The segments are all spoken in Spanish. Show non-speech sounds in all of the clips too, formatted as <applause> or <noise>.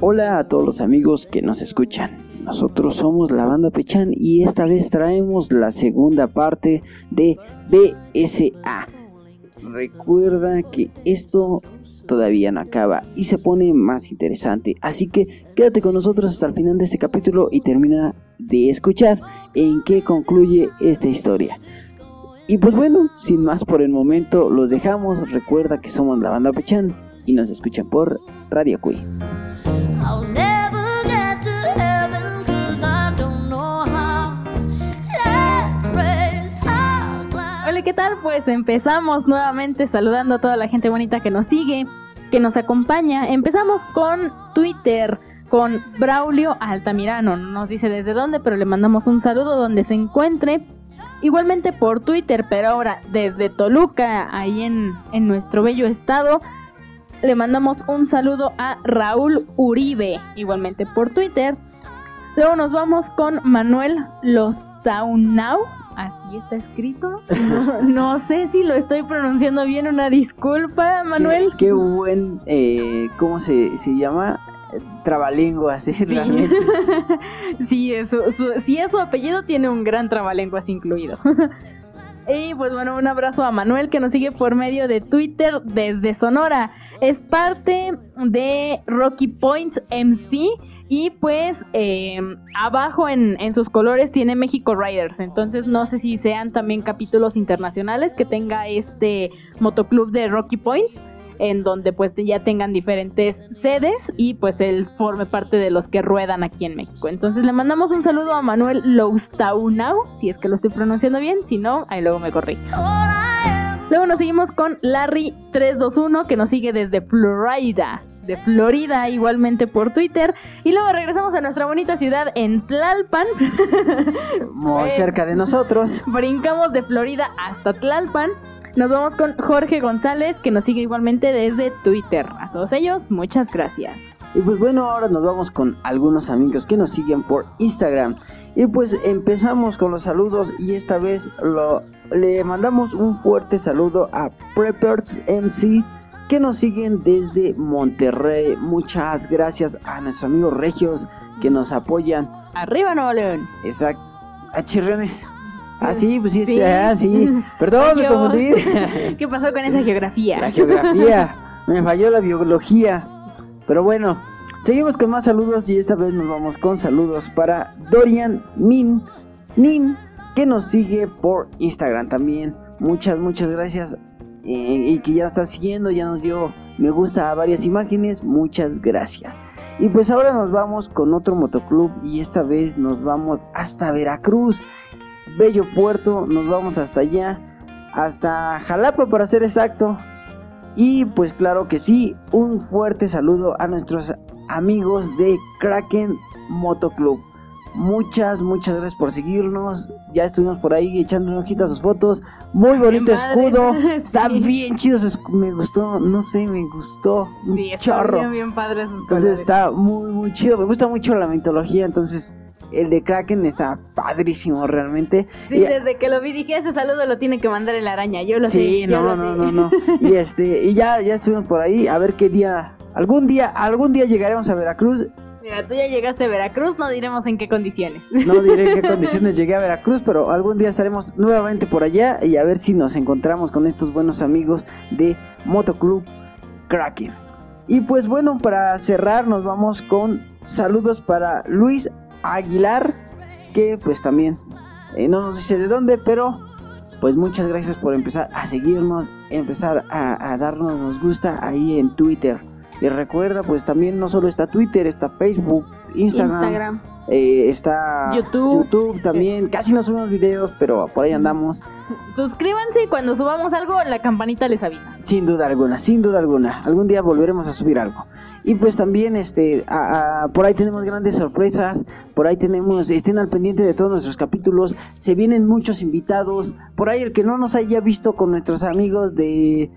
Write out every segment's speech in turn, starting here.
Hola a todos los amigos que nos escuchan. Nosotros somos la banda Pechan y esta vez traemos la segunda parte de BSA. Recuerda que esto todavía no acaba y se pone más interesante. Así que quédate con nosotros hasta el final de este capítulo y termina de escuchar en qué concluye esta historia. Y pues bueno, sin más por el momento, los dejamos. Recuerda que somos la banda Pechan y nos escuchan por Radio Cui. Tal? Pues empezamos nuevamente saludando a toda la gente bonita que nos sigue, que nos acompaña. Empezamos con Twitter, con Braulio Altamirano. No nos dice desde dónde, pero le mandamos un saludo donde se encuentre. Igualmente por Twitter, pero ahora desde Toluca, ahí en, en nuestro bello estado. Le mandamos un saludo a Raúl Uribe, igualmente por Twitter. Luego nos vamos con Manuel Lostaunau Así está escrito. No, sé si lo estoy pronunciando bien, una disculpa, Manuel. Qué, buen, eh, ¿cómo se, llama? Trabalenguas, sí. sí, si <laughs> es su apellido, tiene un gran trabalenguas incluido. <laughs> y pues bueno, un abrazo a Manuel que nos sigue por medio de Twitter desde Sonora. Es parte de Rocky Point MC y pues eh, abajo en, sus colores tiene México Riders. Entonces no sé si sean también capítulos internacionales que tenga este motoclub de Rocky Points. En donde pues ya tengan diferentes sedes y pues él forme parte de los que ruedan aquí en México. Entonces le mandamos un saludo a Manuel Loustaunau, si es que lo estoy pronunciando bien, si no, ahí luego me corrijo. Luego nos seguimos con Larry321 que nos sigue desde Florida, de Florida igualmente por Twitter. Y luego regresamos a nuestra bonita ciudad en Tlalpan. <laughs> Muy cerca de nosotros. Brincamos de Florida hasta Tlalpan. Nos vamos con Jorge González que nos sigue igualmente desde Twitter. A todos ellos, muchas gracias. Y pues bueno, ahora nos vamos con algunos amigos que nos siguen por Instagram. Y pues empezamos con los saludos y esta vez lo, le mandamos un fuerte saludo a Preppers MC que nos siguen desde Monterrey. Muchas gracias a nuestros amigos regios que nos apoyan. Arriba Nuevo León. Exacto. A Chirriones. Ah, sí, pues sí, sí. Ah, sí. <laughs> Perdón, me confundí. <laughs> ¿Qué pasó con esa geografía? La geografía. <laughs> Me falló la biología. Pero bueno, Seguimos con más saludos y esta vez nos vamos con saludos para Dorian Min Nin que nos sigue por Instagram también. Muchas, muchas gracias eh, y que ya está siguiendo, ya nos dio me gusta a varias imágenes. Muchas gracias. Y pues ahora nos vamos con otro motoclub y esta vez nos vamos hasta Veracruz. Bello puerto, nos vamos hasta allá, hasta Jalapa para ser exacto. Y pues claro que sí, un fuerte saludo a nuestros amigos de Kraken Motoclub. Muchas, muchas gracias por seguirnos. Ya estuvimos por ahí echando hojitas sus fotos. Muy bonito escudo. <laughs> Está bien chido. Me gustó, no sé, me gustó. Un sí, chorro. Bien, bien padre Entonces está muy, muy chido. Me gusta mucho la mitología. Entonces el de Kraken está padrísimo realmente. Sí, desde que lo vi dije, ese saludo lo tiene que mandar el araña, yo lo sé. Sí, no, no, no, no, y <laughs> este, y ya, ya estuvimos por ahí, a ver qué día Algún día, algún día llegaremos a Veracruz. Mira, tú ya llegaste a Veracruz, no diremos en qué condiciones. No diré en qué <laughs> condiciones llegué a Veracruz, pero algún día estaremos nuevamente por allá y a ver si nos encontramos con estos buenos amigos de Motoclub Kraken. Y pues bueno, para cerrar nos vamos con saludos para Luis Aguilar, que pues también eh, no nos dice de dónde, pero pues muchas gracias por empezar a seguirnos, empezar a, a darnos nos gusta ahí en Twitter. Y recuerda, pues también no solo está Twitter, está Facebook, Instagram. eh, está YouTube. YouTube también. Casi no subimos videos, pero por ahí andamos. Suscríbanse y cuando subamos algo, la campanita les avisa. Sin duda alguna, sin duda alguna. Algún día volveremos a subir algo. Y pues también este a- a- por ahí tenemos grandes sorpresas, por ahí tenemos, estén al pendiente de todos nuestros capítulos, se vienen muchos invitados, por ahí el que no nos haya visto con nuestros amigos de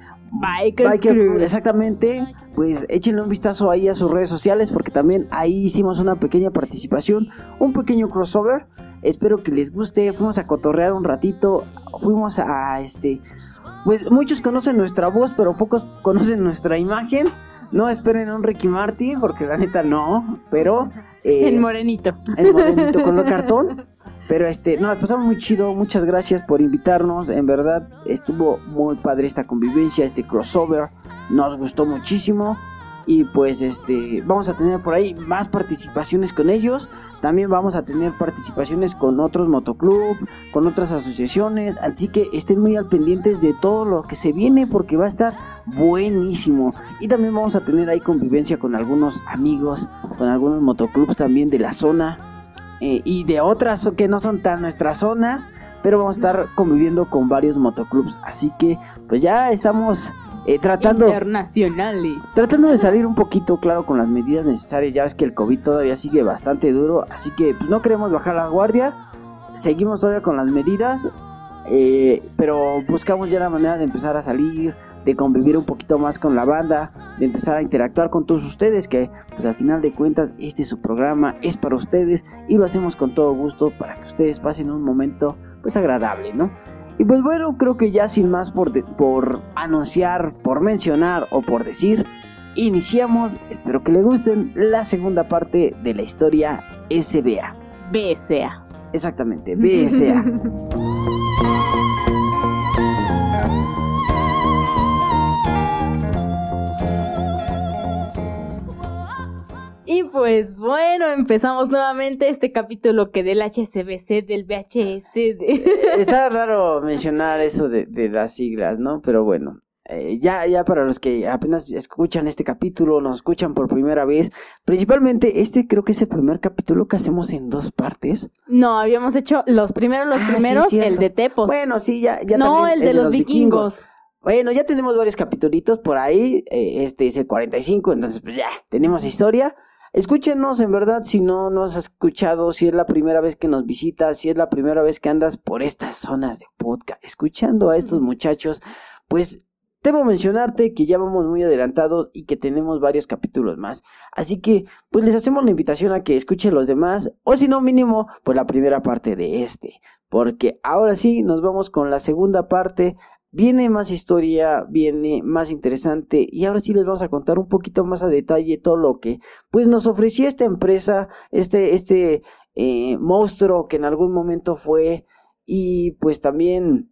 Biker Crew. Crew, exactamente, pues échenle un vistazo ahí a sus redes sociales porque también ahí hicimos una pequeña participación, un pequeño crossover. Espero que les guste. Fuimos a cotorrear un ratito, fuimos a este, pues muchos conocen nuestra voz, pero pocos conocen nuestra imagen. No esperen a un Ricky Martin porque la neta no, pero eh, El morenito. el morenito color cartón. Pero este, no, la pasamos muy chido. Muchas gracias por invitarnos. En verdad, estuvo muy padre esta convivencia, este crossover. Nos gustó muchísimo. Y pues este, vamos a tener por ahí más participaciones con ellos. También vamos a tener participaciones con otros motoclub, con otras asociaciones. Así que estén muy al pendientes de todo lo que se viene porque va a estar buenísimo. Y también vamos a tener ahí convivencia con algunos amigos, con algunos motoclubs también de la zona eh, y de otras que no son tan nuestras zonas, pero vamos a estar conviviendo con varios motoclubs. Así que pues ya estamos eh, tratando, Internacionales. tratando de salir un poquito, claro, con las medidas necesarias. Ya es que el COVID todavía sigue bastante duro, así que pues, no queremos bajar la guardia. Seguimos todavía con las medidas, eh, pero buscamos ya la manera de empezar a salir, de convivir un poquito más con la banda, de empezar a interactuar con todos ustedes, que pues al final de cuentas este es su programa, es para ustedes y lo hacemos con todo gusto para que ustedes pasen un momento pues agradable, ¿no? Y pues bueno, creo que ya sin más por, de- por anunciar, por mencionar o por decir, iniciamos, espero que les gusten, la segunda parte de la historia SBA. BSA. Exactamente, BSA. <laughs> Y pues bueno, empezamos nuevamente este capítulo que del HSBC, del VHS, de... Está raro mencionar eso de, de las siglas, ¿no? Pero bueno, eh, ya, ya para los que apenas escuchan este capítulo, nos escuchan por primera vez, principalmente este creo que es el primer capítulo que hacemos en dos partes. No, habíamos hecho los primeros, los Ah, primeros, el de Tepos. Bueno, sí, ya, ya no, también el de, los vikingos. Bueno, ya tenemos varios capitulitos por ahí. eh, este es el 45, entonces pues ya, tenemos historia. Escúchenos, en verdad, si no nos has escuchado, si es la primera vez que nos visitas, si es la primera vez que andas por estas zonas de podcast, escuchando a estos muchachos, pues debo mencionarte que ya vamos muy adelantados y que tenemos varios capítulos más. Así que, pues les hacemos la invitación a que escuchen los demás, o si no, mínimo, pues la primera parte de este. Porque ahora sí, nos vamos con la segunda parte Viene más historia, viene más interesante y ahora sí les vamos a contar un poquito más a detalle todo lo que pues nos ofrecía esta empresa, este, este eh, monstruo que en algún momento fue y pues también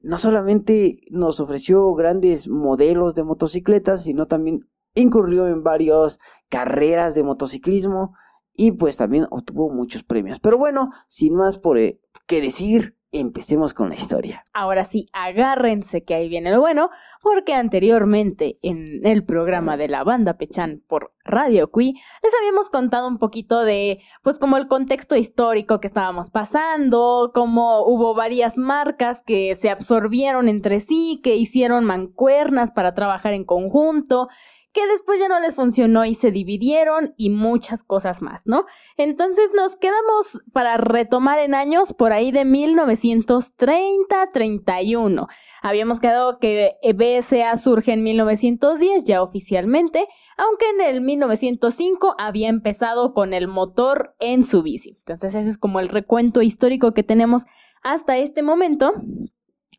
no solamente nos ofreció grandes modelos de motocicletas, sino también incurrió en varias carreras de motociclismo y pues también obtuvo muchos premios. Pero bueno, sin más por eh, que decir, empecemos con la historia. Ahora sí, agárrense que ahí viene lo bueno, porque anteriormente en el programa de la banda Pechan por Radio Cui les habíamos contado un poquito de, pues como el contexto histórico que estábamos pasando, cómo hubo varias marcas que se absorbieron entre sí, que hicieron mancuernas para trabajar en conjunto, que después ya no les funcionó y se dividieron y muchas cosas más, ¿no? Entonces nos quedamos para retomar en años por ahí de 1930-31. Habíamos quedado que BSA surge en 1910 ya oficialmente, aunque en el 1905 había empezado con el motor en su bici. Entonces ese es como el recuento histórico que tenemos hasta este momento.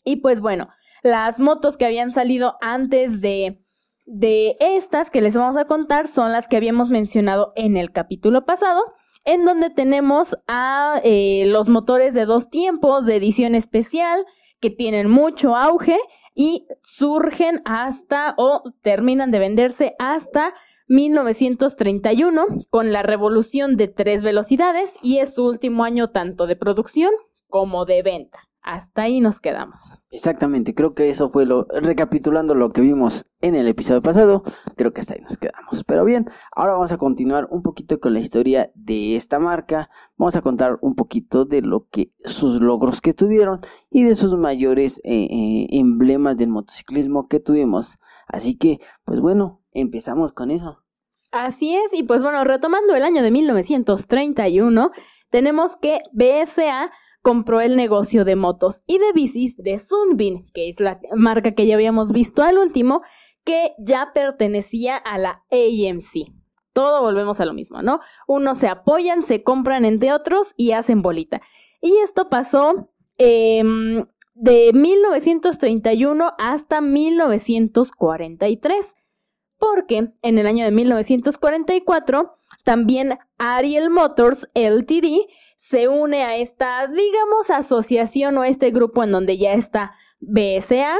Y pues bueno, las motos que habían salido antes de de estas que les vamos a contar son las que habíamos mencionado en el capítulo pasado, en donde tenemos a eh, los motores de dos tiempos de edición especial que tienen mucho auge y surgen hasta o terminan de venderse hasta 1931 con la revolución de tres velocidades y es su último año tanto de producción como de venta. Hasta ahí nos quedamos. Exactamente, creo que eso fue lo, recapitulando lo que vimos en el episodio pasado, creo que hasta ahí nos quedamos. Pero bien, ahora vamos a continuar un poquito con la historia de esta marca, vamos a contar un poquito de lo que, sus logros que tuvieron y de sus mayores eh, eh, emblemas del motociclismo que tuvimos. Así que, pues bueno, empezamos con eso. Así es, y pues bueno, retomando el año de 1931, tenemos que BSA compró el negocio de motos y de bicis de Sunbeam, que es la marca que ya habíamos visto al último, que ya pertenecía a la AMC. Todo volvemos a lo mismo, ¿no? Unos se apoyan, se compran entre otros y hacen bolita. Y esto pasó em, de 1931 hasta 1943, porque en el año de 1944 también Ariel Motors Ltd se une a esta, digamos, asociación o este grupo en donde ya está BSA,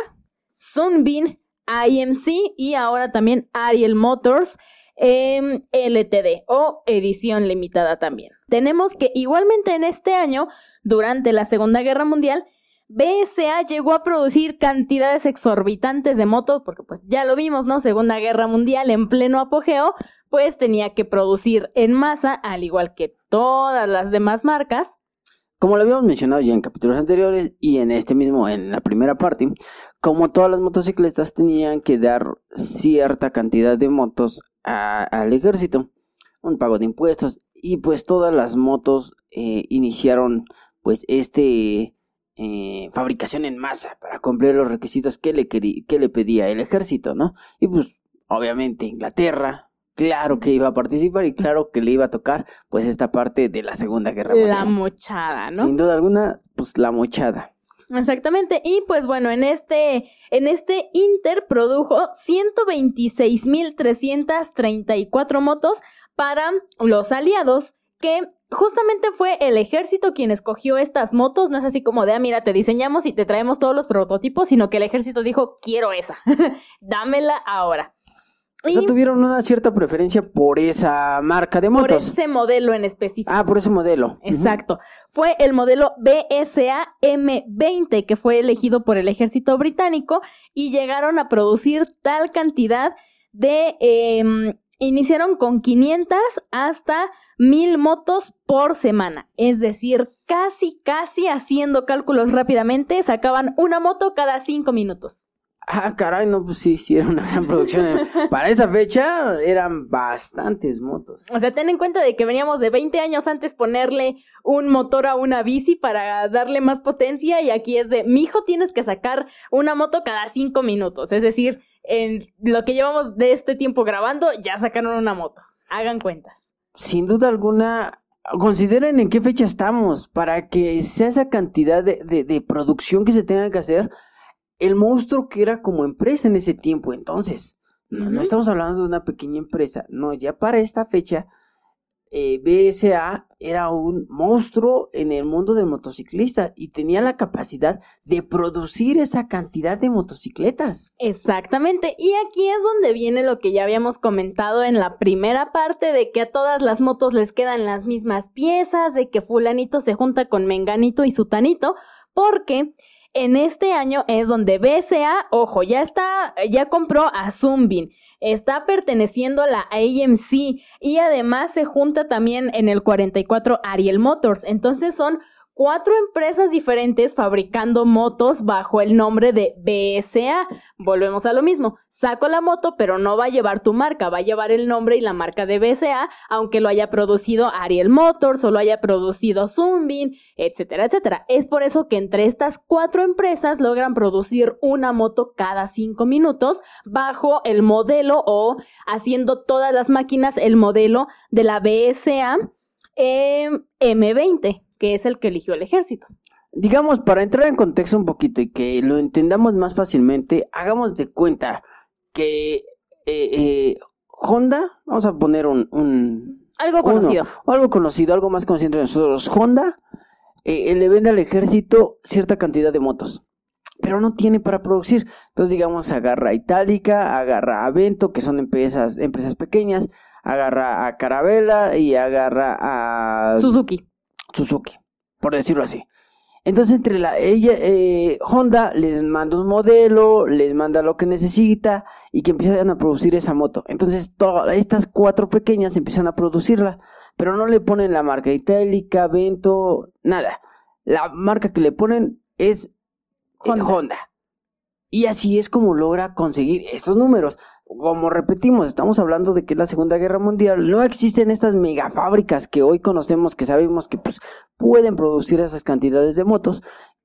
Sunbeam, IMC y ahora también Ariel Motors em, LTD o edición limitada también. Tenemos que igualmente en este año, durante la Segunda Guerra Mundial, BSA llegó a producir cantidades exorbitantes de motos, porque pues ya lo vimos, ¿no? Segunda Guerra Mundial en pleno apogeo, pues tenía que producir en masa, al igual que todas las demás marcas. Como lo habíamos mencionado ya en capítulos anteriores y en este mismo, en la primera parte, como todas las motocicletas tenían que dar cierta cantidad de motos al ejército, un pago de impuestos, y pues todas las motos eh, iniciaron pues este eh, fabricación en masa para cumplir los requisitos que le, que le pedía el ejército, ¿no? Y pues obviamente Inglaterra, claro que iba a participar y claro que le iba a tocar pues esta parte de la Segunda Guerra Mundial. La mochada, ¿no? Sin duda alguna, pues la mochada. Exactamente, y pues bueno, en este, en este Inter produjo 126.334 motos para los aliados, que justamente fue el ejército quien escogió estas motos, no es así como de, ah, mira, te diseñamos y te traemos todos los prototipos, sino que el ejército dijo, quiero esa, <laughs> dámela ahora. Y tuvieron una cierta preferencia por esa marca de motos. Por ese modelo en específico. Ah, por ese modelo. Exacto. Fue el modelo BSA M20 que fue elegido por el ejército británico y llegaron a producir tal cantidad de... Em, iniciaron con 500 hasta 1000 motos por semana. Es decir, casi, casi haciendo cálculos rápidamente, sacaban una moto cada 5 minutos. Ah, caray, no, pues sí, sí, era una gran producción. <laughs> Para esa fecha eran bastantes motos. O sea, ten en cuenta de que veníamos de 20 años antes ponerle un motor a una bici para darle más potencia y aquí es de, mi hijo tienes que sacar una moto cada 5 minutos. Es decir, en lo que llevamos de este tiempo grabando, ya sacaron una moto. Hagan cuentas. Sin duda alguna, consideren en qué fecha estamos para que sea esa cantidad de, de, de producción que se tenga que hacer el monstruo que era como empresa en ese tiempo entonces. No, estamos hablando de una pequeña empresa, no, ya para esta fecha eh, BSA era un monstruo en el mundo del motociclista y tenía la capacidad de producir esa cantidad de motocicletas. Exactamente, y aquí es donde viene lo que ya habíamos comentado en la primera parte de que a todas las motos les quedan las mismas piezas, de que fulanito se junta con menganito y sutanito, porque en este año es donde BSA, ojo, ya está, ya compró a Zumbin, está perteneciendo a la AMC y además se junta también en el 44 Ariel Motors. Entonces son cuatro empresas diferentes fabricando motos bajo el nombre de BSA. Volvemos a lo mismo. Saco la moto, pero no va a llevar tu marca, va a llevar el nombre y la marca de BSA, aunque lo haya producido Ariel Motors o lo haya producido Sunbeam, etcétera, etcétera. Es por eso que entre estas cuatro empresas logran producir una moto cada cinco minutos bajo el modelo o haciendo todas las máquinas el modelo de la BSA M20 que es el que eligió el ejército. Digamos, para entrar en contexto un poquito y que lo entendamos más fácilmente, hagamos de cuenta que eh, eh, Honda, vamos a poner un... algo conocido. algo conocido, algo más consciente de nosotros. Honda eh, le vende al ejército cierta cantidad de motos, pero no tiene para producir. Entonces, digamos, agarra a Itálica, agarra a Avento, que son empresas, empresas pequeñas, agarra a Carabela y agarra a... Suzuki. Suzuki, por decirlo así. Entonces, entre la ella, eh, Honda les manda un modelo, les manda lo que necesita y que empiezan a producir esa moto. Entonces, todas estas cuatro pequeñas empiezan a producirla, pero no le ponen la marca itálica, Vento, nada. La marca que le ponen es eh, Honda. Honda. Y así es como logra conseguir estos números. Como repetimos, estamos hablando de que la Segunda Guerra Mundial. No existen estas megafábricas que hoy conocemos, que sabemos que pues, pueden producir esas cantidades de motos.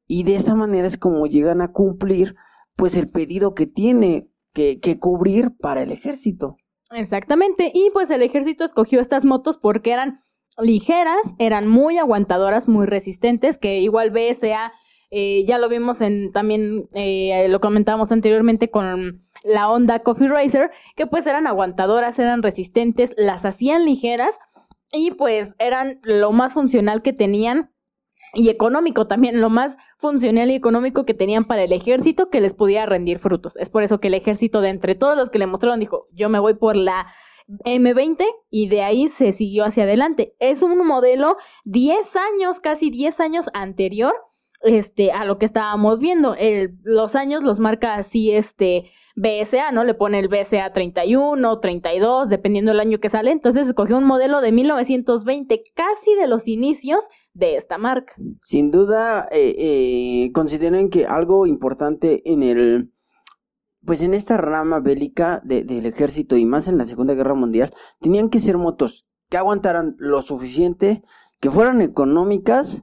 Y de esta manera es como llegan a cumplir pues el pedido que tiene que, que cubrir para el ejército. Exactamente, y pues el ejército escogió estas motos porque eran ligeras, eran muy aguantadoras, muy resistentes, que igual BSA, eh, ya lo vimos en también, eh, lo comentábamos anteriormente con la Honda Coffee Racer, que pues eran aguantadoras, eran resistentes, las hacían ligeras y pues eran lo más funcional que tenían y económico también, lo más funcional y económico que tenían para el ejército que les podía rendir frutos. Es por eso que el ejército de entre todos los que le mostraron dijo, yo me voy por la M20 y de ahí se siguió hacia adelante. Es un modelo 10 años, casi 10 años anterior este, a lo que estábamos viendo. El, los años los marca así este BSA, ¿no? Le pone el BSA 31, 32, dependiendo del año que sale. Entonces escogió un modelo de 1920, casi de los inicios de esta marca. Sin duda, eh, eh, consideren que algo importante en el, pues en esta rama bélica de- del ejército y más en la Segunda Guerra Mundial, tenían que ser motos que aguantaran lo suficiente, que fueran económicas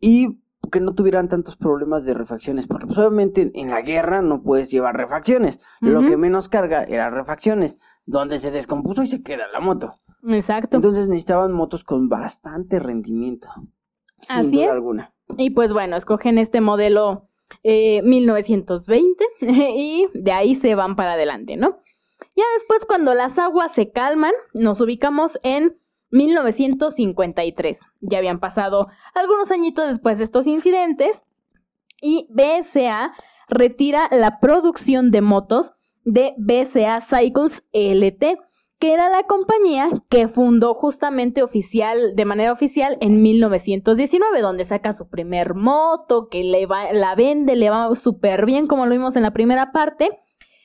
y que no tuvieran tantos problemas de refacciones, porque pues obviamente en la guerra no puedes llevar refacciones, lo que menos carga era refacciones, donde se descompuso y se queda la moto. Exacto. Entonces necesitaban motos con bastante rendimiento. Sin Así duda es. alguna. Y pues bueno, escogen este modelo eh, 1920 <laughs> y de ahí se van para adelante, ¿no? Ya después cuando las aguas se calman, nos ubicamos en 1953. Ya habían pasado algunos añitos después de estos incidentes y BSA retira la producción de motos de BSA Cycles LT, que era la compañía que fundó justamente oficial, de manera oficial en 1919, donde saca su primer moto, que le va, la vende, le va súper bien, como lo vimos en la primera parte,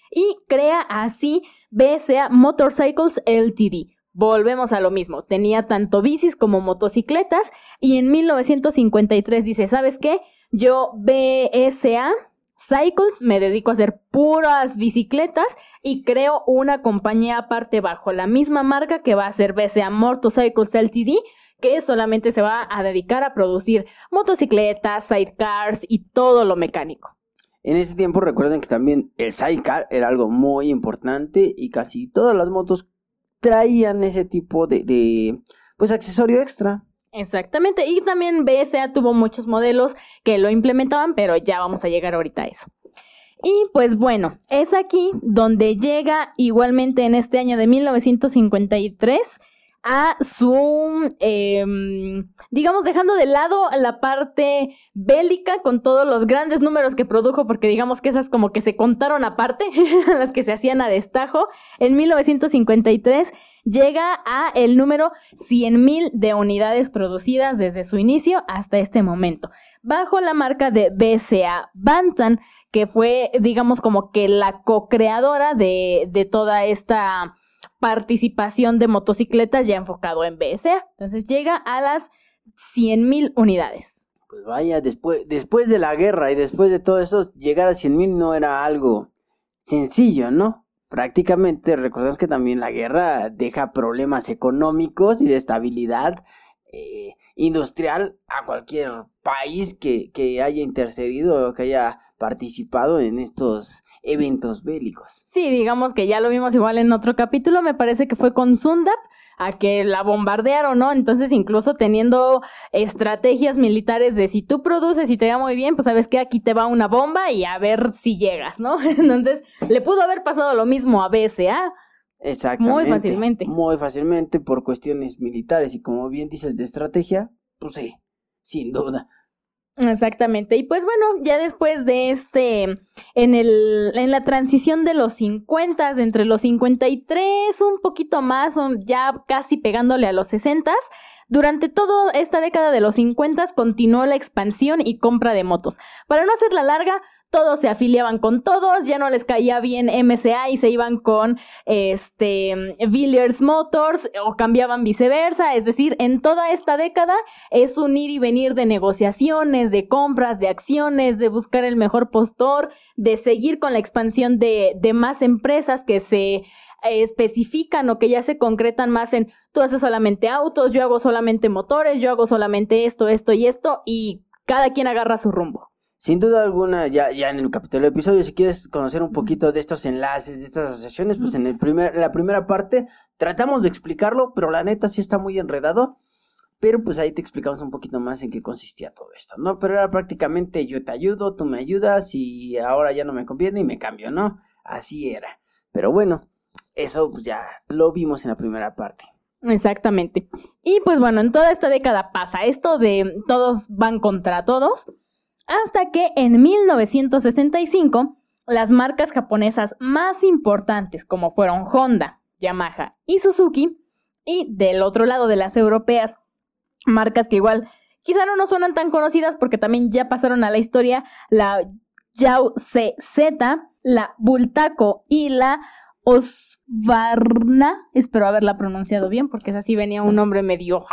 y crea así BSA Motorcycles LTD. Volvemos a lo mismo, tenía tanto bicis como motocicletas, y en 1953 dice, ¿sabes qué? Yo BSA Cycles me dedico a hacer puras bicicletas y creo una compañía aparte bajo la misma marca que va a ser BSA Motorcycles LTD, que solamente se va a dedicar a producir motocicletas, sidecars y todo lo mecánico. En ese tiempo recuerden que también el sidecar era algo muy importante y casi todas las motos traían ese tipo de, de pues accesorio extra. Exactamente, y también BSA tuvo muchos modelos que lo implementaban, pero ya vamos a llegar ahorita a eso. Y pues bueno, es aquí donde llega igualmente en este año de 1953 a su, eh, digamos, dejando de lado la parte bélica con todos los grandes números que produjo, porque digamos que esas como que se contaron aparte, <laughs> las que se hacían a destajo. En 1953 llega a el número 100.000 de unidades producidas desde su inicio hasta este momento, bajo la marca de BCA Bantam, que fue, digamos, como que la co-creadora de, de toda esta participación de motocicletas ya enfocado en BSA. Entonces llega a las 100.000 unidades. Pues vaya, después, después de la guerra y después de todo eso, llegar a 100.000 no era algo sencillo, ¿no? Prácticamente, recordemos que también la guerra deja problemas económicos y de estabilidad eh, industrial a cualquier país que, que haya intercedido o que haya participado en estos eventos bélicos. Sí, digamos que ya lo vimos igual en otro capítulo, me parece que fue con Sundap a que la bombardearon, ¿no? Entonces, incluso teniendo estrategias militares de si tú produces y te va muy bien, pues sabes que aquí te va una bomba y a ver si llegas, ¿no? <laughs> Entonces, le pudo haber pasado lo mismo a BSA. Exactamente. Muy fácilmente. Muy fácilmente por cuestiones militares y como bien dices de estrategia, pues sí, sin duda. Exactamente. Y pues bueno, ya después de este, en el, en la transición de los 50, entre los 53, un poquito más, ya casi pegándole a los 60, Durante toda esta década de los 50 continuó la expansión y compra de motos. Para no hacerla larga, todos se afiliaban con todos, ya no les caía bien MCA y se iban con este Villiers Motors o cambiaban viceversa, es decir, en toda esta década es un ir y venir de negociaciones, de compras, de acciones, de buscar el mejor postor, de seguir con la expansión de, de más empresas que se especifican o que ya se concretan más en tú haces solamente autos, yo hago solamente motores, yo hago solamente esto, esto y esto y cada quien agarra su rumbo. Sin duda alguna, ya, ya en el capítulo episodio, si quieres conocer un poquito de estos enlaces, de estas asociaciones, pues en el primer, la primera parte tratamos de explicarlo, pero la neta sí está muy enredado. Pero pues ahí te explicamos un poquito más en qué consistía todo esto, ¿no? Pero era prácticamente yo te ayudo, tú me ayudas y ahora ya no me conviene y me cambio, ¿no? Así era. Pero bueno, eso pues, ya lo vimos en la primera parte. Exactamente. Y pues bueno, en toda esta década pasa esto de todos van contra todos, hasta que en 1965 las marcas japonesas más importantes como fueron Honda, Yamaha y Suzuki, y del otro lado de las europeas, marcas que igual quizá no nos suenan tan conocidas porque también ya pasaron a la historia, la Yao CZ, la Bultaco y la Osvarna, espero haberla pronunciado bien, porque es así venía un nombre medio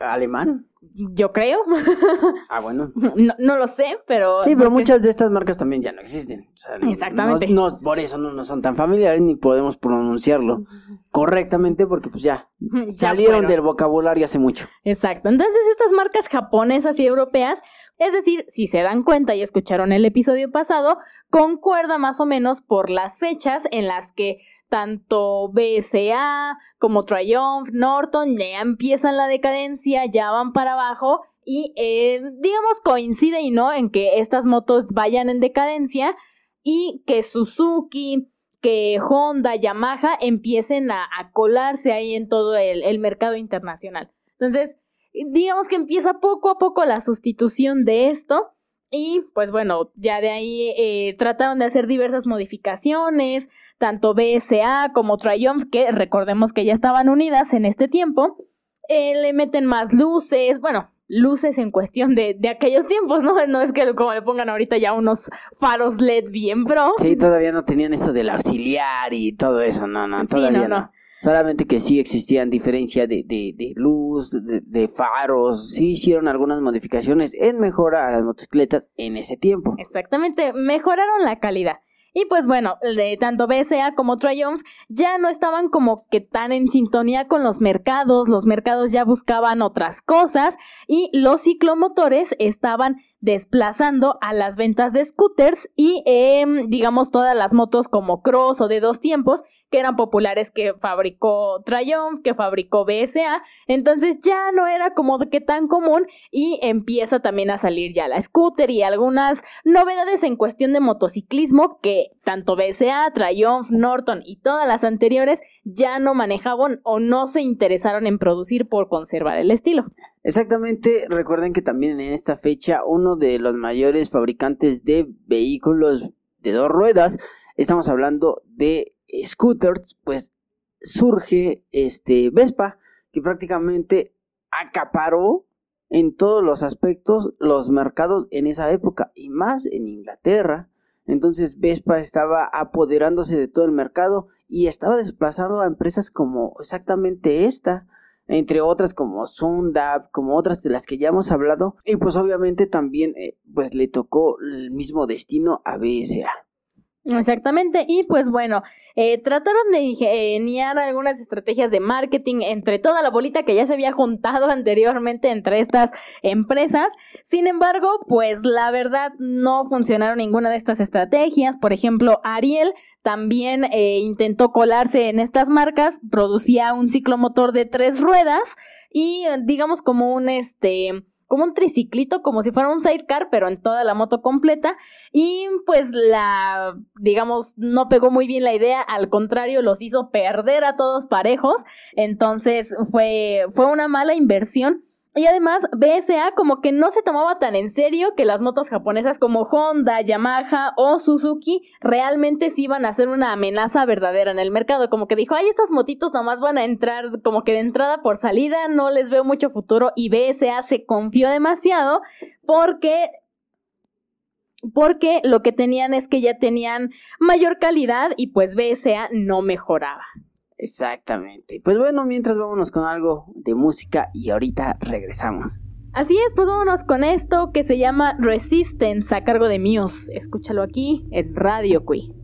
¿Alemán? Yo creo. <laughs> Ah, bueno. No, lo sé, pero... Sí, pero muchas de estas marcas también ya no existen. Exactamente. No, por eso no nos son tan familiares ni podemos pronunciarlo correctamente porque pues ya, <laughs> salieron del vocabulario hace mucho. Exacto. Entonces estas marcas japonesas y europeas es decir, si se dan cuenta y escucharon el episodio pasado, concuerda más o menos por las fechas en las que tanto BSA como Triumph, Norton ya empiezan la decadencia, ya van para abajo y eh, digamos coincide no en que estas motos vayan en decadencia y que Suzuki, que Honda, Yamaha empiecen a, colarse ahí en todo el mercado internacional. Entonces, digamos que empieza poco a poco la sustitución de esto. Y pues bueno, ya de ahí eh, trataron de hacer diversas modificaciones, tanto BSA como Triumph, que recordemos que ya estaban unidas en este tiempo. Eh, le meten más luces, bueno, luces en cuestión de, de, aquellos tiempos, ¿no? No es que como le pongan ahorita ya unos faros LED bien pro. Sí, todavía no tenían eso del auxiliar y todo eso, no, no, todavía no. Solamente que sí existían diferencia de, de, de luz, de, de, faros, sí hicieron algunas modificaciones en mejora a las motocicletas en ese tiempo. Exactamente, mejoraron la calidad. Y pues bueno, tanto BSA como Triumph ya no estaban como que tan en sintonía con los mercados, los mercados ya buscaban otras cosas y los ciclomotores estaban desplazando a las ventas de scooters y em, digamos todas las motos como cross o de dos tiempos que eran populares que fabricó Triumph, que fabricó BSA, entonces ya no era como que tan común y empieza también a salir ya la scooter y algunas novedades en cuestión de motociclismo que tanto BSA, Triumph, Norton y todas las anteriores ya no manejaban o no se interesaron en producir por conservar el estilo. Exactamente, recuerden que también en esta fecha uno de los mayores fabricantes de vehículos de dos ruedas, estamos hablando de scooters, pues surge este Vespa, que prácticamente acaparó en todos los aspectos los mercados en esa época y más en Inglaterra. Entonces Vespa estaba apoderándose de todo el mercado y estaba desplazando a empresas como exactamente esta, entre otras como Sundab, como otras de las que ya hemos hablado, y pues obviamente también eh, pues le tocó el mismo destino a BSA. Exactamente, y pues bueno, eh, trataron de ingeniar algunas estrategias de marketing entre toda la bolita que ya se había juntado <laughs> anteriormente entre estas empresas. Sin embargo, pues la verdad no funcionaron ninguna de estas estrategias. Por ejemplo, Ariel también eh, intentó colarse en estas marcas, producía un ciclomotor de tres ruedas y digamos como un este como un triciclito, como si fuera un sidecar, pero en toda la moto completa. Y pues la, digamos, no pegó muy bien la idea, al contrario, los hizo perder a todos parejos. Entonces fue, fue una mala inversión. Y además, BSA como que no se tomaba tan en serio que las motos japonesas como Honda, Yamaha o Suzuki realmente sí iban a ser una amenaza verdadera en el mercado. Como que dijo, ay, estas motitos nomás van a entrar como que de entrada por salida, no les veo mucho futuro. Y BSA se confió demasiado porque porque lo que tenían es que ya tenían mayor calidad y pues BSA no mejoraba. Exactamente. Pues bueno, mientras vámonos con algo de música y ahorita regresamos. Así es, pues vámonos con esto que se llama Resistance a cargo de Muse. Escúchalo aquí en Radio Cui.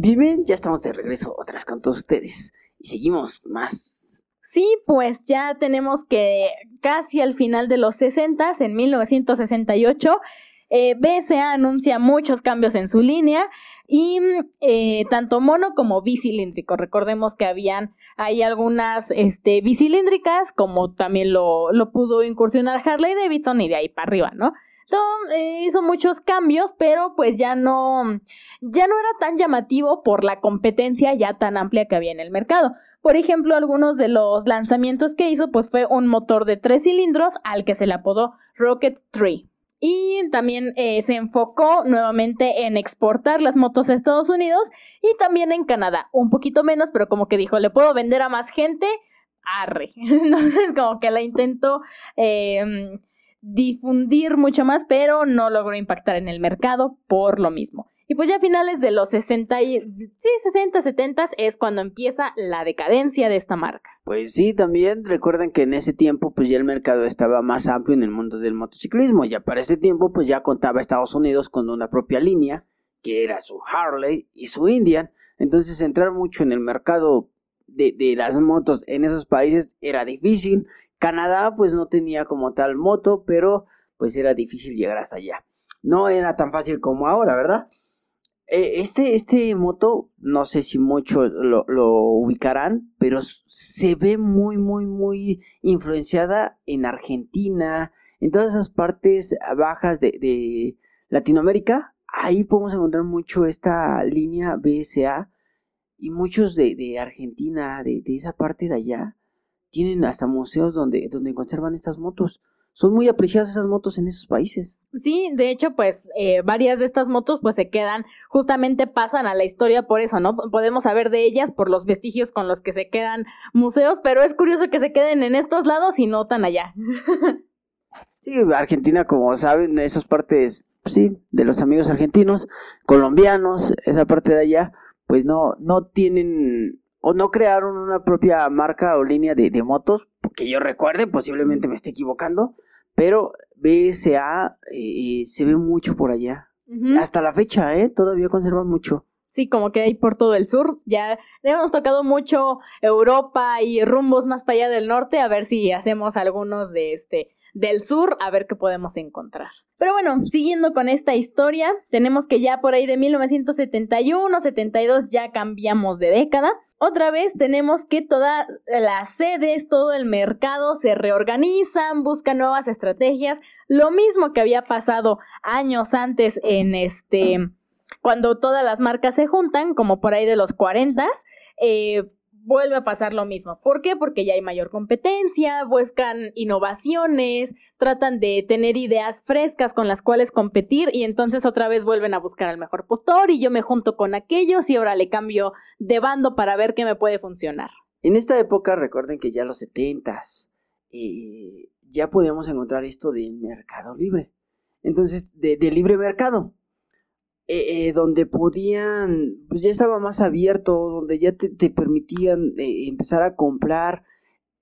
Bien, ya estamos de regreso otras con todos ustedes. Y seguimos más. Sí, pues ya tenemos que casi al final de los 60, en 1968, eh, BSA anuncia muchos cambios en su línea y eh, tanto mono como bicilíndrico. Recordemos que habían hay algunas este, bicilíndricas, como también lo, lo pudo incursionar Harley Davidson y de ahí para arriba, ¿no? Eh, hizo muchos cambios, pero pues ya no, ya no era tan llamativo por la competencia ya tan amplia que había en el mercado. Por ejemplo, algunos de los lanzamientos que hizo, pues fue un motor de tres cilindros al que se le apodó Rocket 3. Y también eh, se enfocó nuevamente en exportar las motos a Estados Unidos y también en Canadá. Un poquito menos, pero como que dijo, le puedo vender a más gente, arre. <laughs> Entonces como que la intentó eh, difundir mucho más, pero no logró impactar en el mercado por lo mismo. Y pues ya a finales de los 60, y, sí, 60, 70 es cuando empieza la decadencia de esta marca. Pues sí, también recuerden que en ese tiempo pues ya el mercado estaba más amplio en el mundo del motociclismo. Ya para ese tiempo pues ya contaba Estados Unidos con una propia línea, que era su Harley y su Indian. Entonces entrar mucho en el mercado de, de las motos en esos países era difícil. Canadá pues no tenía como tal moto, pero pues era difícil llegar hasta allá. No era tan fácil como ahora, ¿verdad? Eh, este, este moto, no sé si muchos lo, ubicarán, pero se ve muy, muy, muy influenciada en Argentina, en todas esas partes bajas de, Latinoamérica. Ahí podemos encontrar mucho esta línea BSA y muchos de, Argentina, de, esa parte de allá, tienen hasta museos donde, donde conservan estas motos son muy apreciadas esas motos en esos países. Sí, de hecho, pues eh, varias de estas motos pues se quedan, justamente pasan a la historia por eso, ¿no? Podemos saber de ellas por los vestigios con los que se quedan museos, pero es curioso que se queden en estos lados y no tan allá. <laughs> sí, Argentina, como saben, esas partes, pues sí, de los amigos argentinos, colombianos, esa parte de allá, pues no, no tienen o no crearon una propia marca o línea de, de motos, que yo recuerde, posiblemente me esté equivocando, pero BSA eh, se ve mucho por allá. Hasta la fecha, ¿eh? Todavía conservan mucho. Sí, como que hay por todo el sur. Ya hemos tocado mucho Europa y rumbos más para allá del norte, a ver si hacemos algunos de este del sur, a ver qué podemos encontrar. Pero bueno, siguiendo con esta historia, tenemos que ya por ahí de 1971, 72 ya cambiamos de década otra vez tenemos que todas las sedes, todo el mercado se reorganizan, buscan nuevas estrategias, lo mismo que había pasado años antes en este, cuando todas las marcas se juntan, como por ahí de los 40, eh, vuelve a pasar lo mismo. ¿Por qué? Porque ya hay mayor competencia, buscan innovaciones, tratan de tener ideas frescas con las cuales competir y entonces otra vez vuelven a buscar al mejor postor y yo me junto con aquellos y ahora le cambio de bando para ver qué me puede funcionar. En esta época recuerden que ya los setentas eh, ya podíamos encontrar esto del mercado libre. Entonces, de libre mercado. Eh, eh, donde podían, pues ya estaba más abierto, donde ya te, permitían eh, empezar a comprar.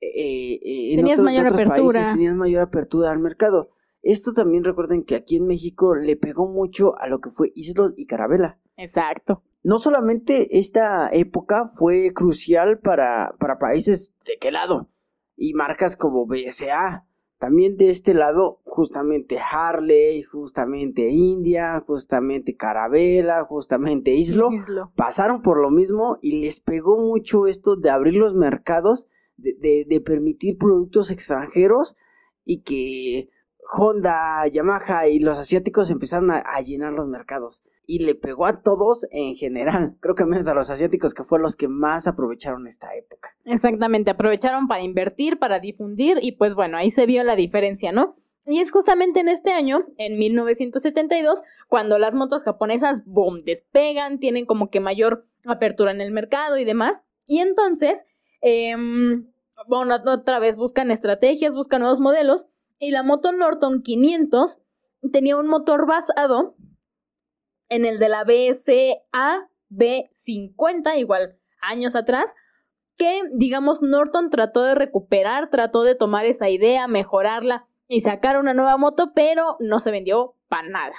en tenías mayor apertura. tenías mayor apertura al mercado. Esto también recuerden que aquí en México le pegó mucho a lo que fue Islos y Carabela. Exacto. No solamente esta época fue crucial para, para países de qué lado, y marcas como BSA, también de este lado, justamente Harley, justamente India, justamente Carabela, justamente Islo, pasaron por lo mismo y les pegó mucho esto de abrir los mercados, de, de permitir productos extranjeros y que Honda, Yamaha y los asiáticos empezaron a, llenar los mercados. Y le pegó a todos en general. Creo que menos a los asiáticos, que fueron los que más aprovecharon esta época. Exactamente, aprovecharon para invertir, para difundir, y pues bueno, ahí se vio la diferencia, ¿no? Y es justamente en este año, en 1972, cuando las motos japonesas, boom, despegan, tienen como que mayor apertura en el mercado y demás. Y entonces, em, bueno, otra vez buscan estrategias, buscan nuevos modelos y la moto Norton 500 tenía un motor basado en el de la BSA B50, igual años atrás, que digamos Norton trató de recuperar, trató de tomar esa idea, mejorarla y sacar una nueva moto, pero no se vendió para nada.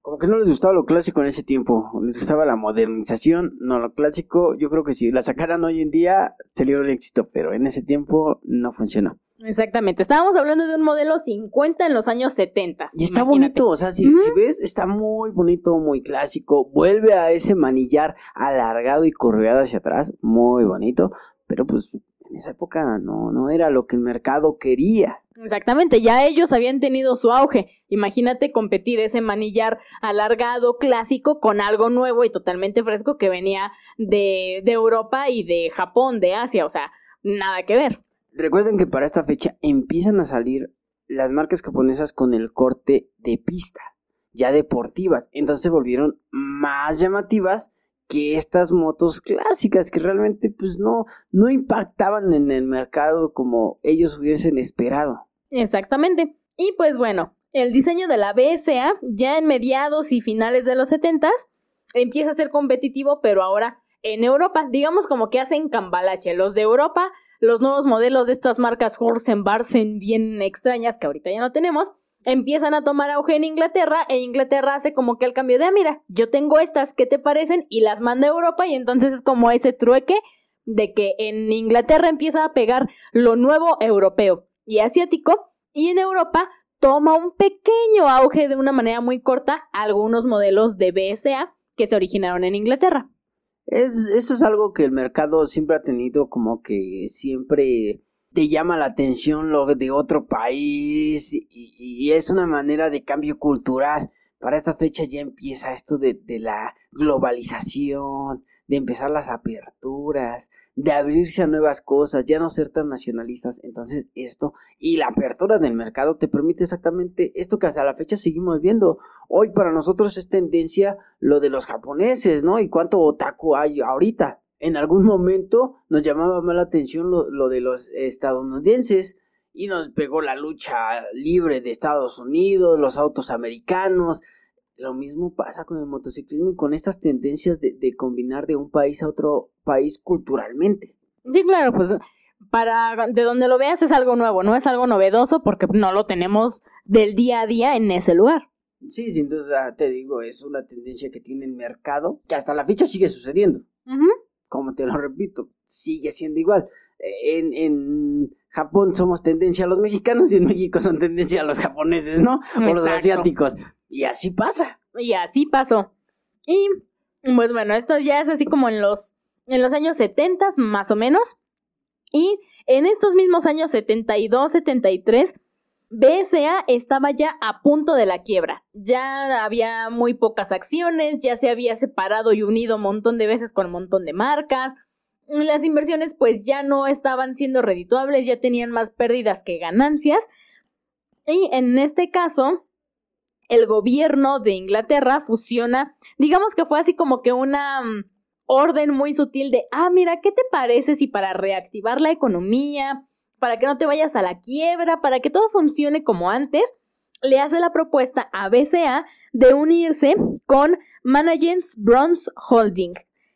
como que no les gustaba lo clásico en ese tiempo, les gustaba la modernización, no lo clásico, yo creo que si la sacaran hoy en día sería un éxito, pero en ese tiempo no funcionó. Exactamente, estábamos hablando de un modelo 50 en los años 70. Y está bonito, o sea, si, si, ves, está muy bonito, muy clásico, vuelve a ese manillar alargado y correado hacia atrás, muy bonito, pero pues en esa época no, no era lo que el mercado quería. Exactamente, ya ellos habían tenido su auge. Imagínate competir ese manillar alargado, clásico, con algo nuevo y totalmente fresco que venía de, de Europa y de Japón, de Asia, o sea, nada que ver. Recuerden que para esta fecha empiezan a salir las marcas japonesas con el corte de pista, ya deportivas. Entonces se volvieron más llamativas que estas motos clásicas que realmente pues no, no impactaban en el mercado como ellos hubiesen esperado. Exactamente. Y pues bueno, el diseño de la BSA ya en mediados y finales de los 70 empieza a ser competitivo, pero ahora en Europa, digamos como que hacen cambalache. Los de Europa, los nuevos modelos de estas marcas Horsen, Barsen bien extrañas que ahorita ya no tenemos, empiezan a tomar auge en Inglaterra e Inglaterra hace como que el cambio de, ah, mira, yo tengo estas, ¿qué te parecen? Y las manda a Europa y entonces es como ese trueque de que en Inglaterra empieza a pegar lo nuevo europeo y asiático y en Europa toma un pequeño auge de una manera muy corta algunos modelos de BSA que se originaron en Inglaterra. Es, eso es algo que el mercado siempre ha tenido como que siempre te llama la atención lo de otro país y, es una manera de cambio cultural. Para esta fecha ya empieza esto de, de la globalización, de empezar las aperturas, de abrirse a nuevas cosas, ya no ser tan nacionalistas. Entonces esto y la apertura del mercado te permite exactamente esto que hasta la fecha seguimos viendo. Hoy para nosotros es tendencia lo de los japoneses, ¿no? Y cuánto otaku hay ahorita. En algún momento nos llamaba más la atención lo, lo de los estadounidenses y nos pegó la lucha libre de Estados Unidos, los autos americanos, lo mismo pasa con el motociclismo y con estas tendencias de, combinar de un país a otro país culturalmente. Sí, claro, pues para de donde lo veas es algo nuevo, no es algo novedoso porque no lo tenemos del día a día en ese lugar. Sí, sin duda te digo, es una tendencia que tiene el mercado que hasta la fecha sigue sucediendo. Como te lo repito, sigue siendo igual. En, en Japón somos tendencia a los mexicanos y en México son tendencia a los japoneses, ¿no? O los asiáticos. Y así pasa. Y así pasó. Y pues bueno, esto ya es así como en los, en los años 70 más o menos. Y en estos mismos años 72, 73, BSA estaba ya a punto de la quiebra. Ya había muy pocas acciones, ya se había separado y unido un montón de veces con un montón de marcas. Las inversiones pues ya no estaban siendo redituables, ya tenían más pérdidas que ganancias. Y en este caso, el gobierno de Inglaterra fusiona, digamos que fue así como que una mm, orden muy sutil de, ah, mira, ¿qué te parece si para reactivar la economía, para que no te vayas a la quiebra, para que todo funcione como antes, le hace la propuesta a BCA de unirse con Managence Bronze Holding,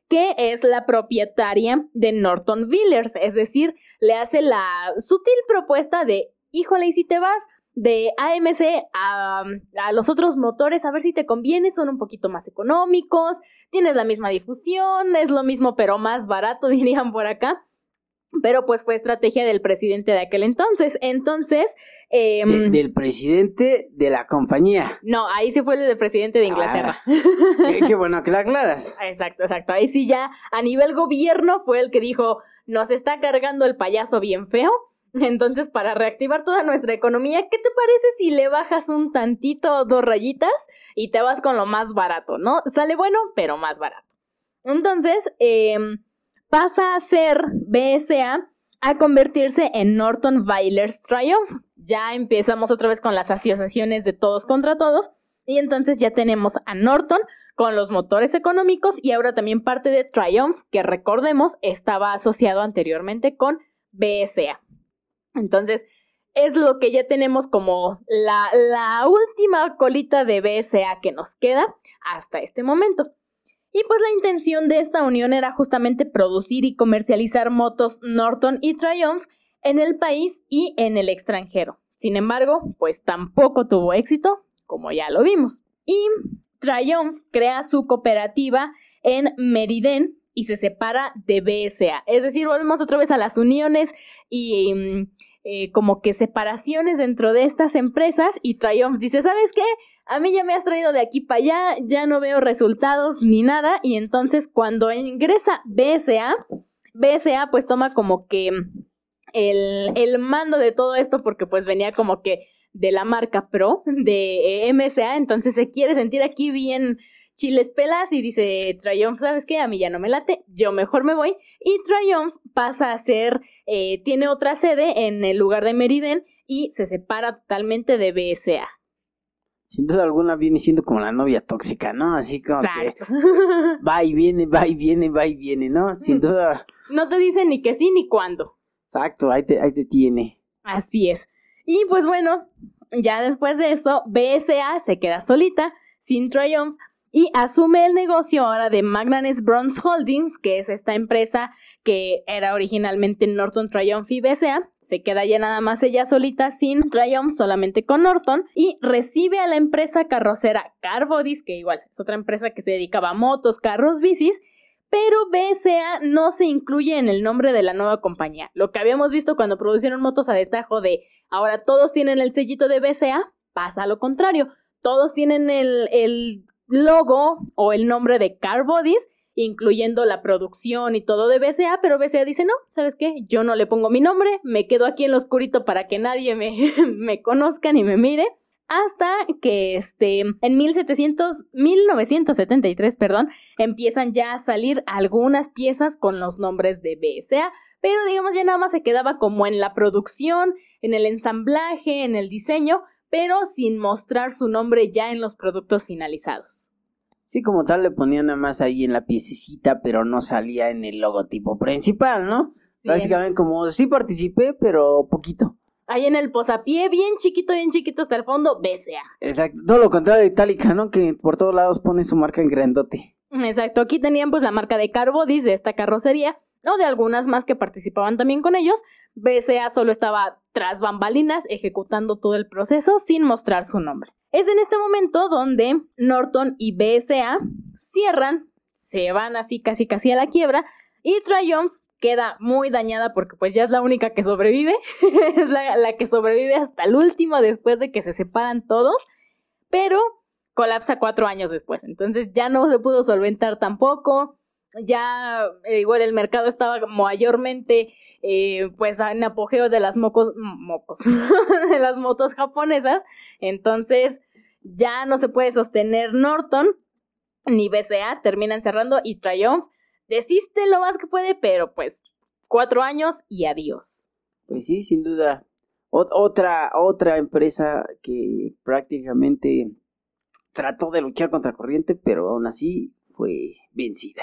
que es la propietaria de Norton Villers, es decir, le hace la sutil propuesta de, híjole, y si te vas, de AMC a, los otros motores, a ver si te conviene, son un poquito más económicos, tienes la misma difusión, es lo mismo pero más barato, <laughs> dirían por acá. Pero pues fue estrategia del presidente de aquel entonces. Entonces... Em, del presidente de la compañía. No, ahí sí fue el del presidente de Inglaterra. Ah, qué, bueno que la aclaras. <laughs> Exacto, exacto. Ahí sí ya a nivel gobierno fue el que dijo, nos está cargando el payaso bien feo entonces, para reactivar toda nuestra economía, ¿qué te parece si le bajas un tantito, dos rayitas, y te vas con lo más barato, ¿no? Sale bueno, pero más barato. Entonces, em, pasa a ser BSA a convertirse en Norton Weilers Triumph. Ya empezamos otra vez con las asociaciones de todos contra todos. Y entonces ya tenemos a Norton con los motores económicos y ahora también parte de Triumph, que recordemos estaba asociado anteriormente con BSA. Entonces, es lo que ya tenemos como la, última colita de BSA que nos queda hasta este momento. Y pues la intención de esta unión era justamente producir y comercializar motos Norton y Triumph en el país y en el extranjero. Sin embargo, pues tampoco tuvo éxito, como ya lo vimos. Y Triumph crea su cooperativa en Meriden y se separa de BSA. Es decir, volvemos otra vez a las uniones y mm, eh, como que separaciones dentro de estas empresas y Triumph dice, ¿sabes qué? A mí ya me has traído de aquí para allá, ya no veo resultados ni nada y entonces cuando ingresa BSA, BSA pues toma como que el, el mando de todo esto porque pues venía como que de la marca Pro de MSA, entonces se quiere sentir aquí bien chiles pelas y dice Triumph, ¿sabes qué? A mí ya no me late, yo mejor me voy. Y Triumph pasa a ser, eh, tiene otra sede en el lugar de Meriden y se separa totalmente de BSA. Sin duda alguna viene siendo como la novia tóxica, ¿no? Así como que <laughs> va y viene, va y viene, va y viene, ¿no? Sin duda. No te dice ni que sí ni cuándo. Exacto, ahí te, ahí te tiene. Así es. Y pues bueno, ya después de eso, BSA se queda solita, sin Triumph, y asume el negocio ahora de Magnanes Bronze Holdings, que es esta empresa que era originalmente Norton Triumph y BSA. Se queda ya nada más ella solita sin Triumph, solamente con Norton, y recibe a la empresa carrocera Carbodis, que igual es otra empresa que se dedicaba a motos, carros, bicis, pero BSA no se incluye en el nombre de la nueva compañía. Lo que habíamos visto cuando producieron motos a destajo de ahora todos tienen el sellito de BSA, pasa lo contrario. Todos tienen el, el logo o el nombre de Car Bodies, incluyendo la producción y todo de BCA, pero BCA dice, no, ¿sabes qué? Yo no le pongo mi nombre, me quedo aquí en lo oscurito para que nadie me, <laughs> me conozca ni me mire. Hasta que este, en 1700, 1973 perdón, empiezan ya a salir algunas piezas con los nombres de BSA, pero digamos ya nada más se quedaba como en la producción, en el ensamblaje, en el diseño, pero sin mostrar su nombre ya en los productos finalizados. Sí, como tal le ponían nada más ahí en la piececita, pero no salía en el logotipo principal, ¿no? Prácticamente como sí participé, pero poquito. Ahí en el posapié, bien chiquito, bien chiquito hasta el fondo, BCA. Exacto, todo lo contrario de Itálica, ¿no? Que por todos lados pone su marca en grandote. Exacto, aquí tenían pues la marca de Carbodis de esta carrocería, o de algunas más que participaban también con ellos, BCA solo estaba tras bambalinas ejecutando todo el proceso sin mostrar su nombre. Es en este momento donde Norton y BSA cierran, se van así casi casi a la quiebra y Triumph queda muy dañada porque pues ya es la única que sobrevive, <laughs> es la, la que sobrevive hasta el último después de que se separan todos, pero colapsa cuatro años después, entonces ya no se pudo solventar tampoco, ya eh, igual el mercado estaba mayormente eh, pues en apogeo de las mocos, mocos, <laughs> de las motos japonesas. Entonces ya no se puede sostener Norton ni BCA, terminan cerrando y Triumph desiste lo más que puede, pero pues cuatro años y adiós. Pues sí, sin duda. otra, otra empresa que prácticamente trató de luchar contra corriente, pero aún así fue vencida.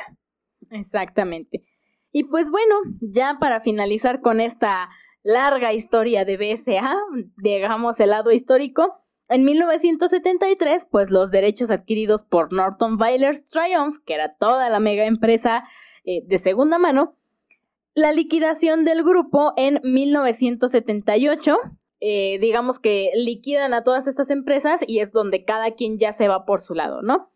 Exactamente. Y pues bueno, ya para finalizar con esta larga historia de BSA, digamos el lado histórico, en 1973, pues los derechos adquiridos por Norton Bailers Triumph, que era toda la mega empresa eh, de segunda mano, la liquidación del grupo en 1978, eh, digamos que liquidan a todas estas empresas y es donde cada quien ya se va por su lado, ¿no?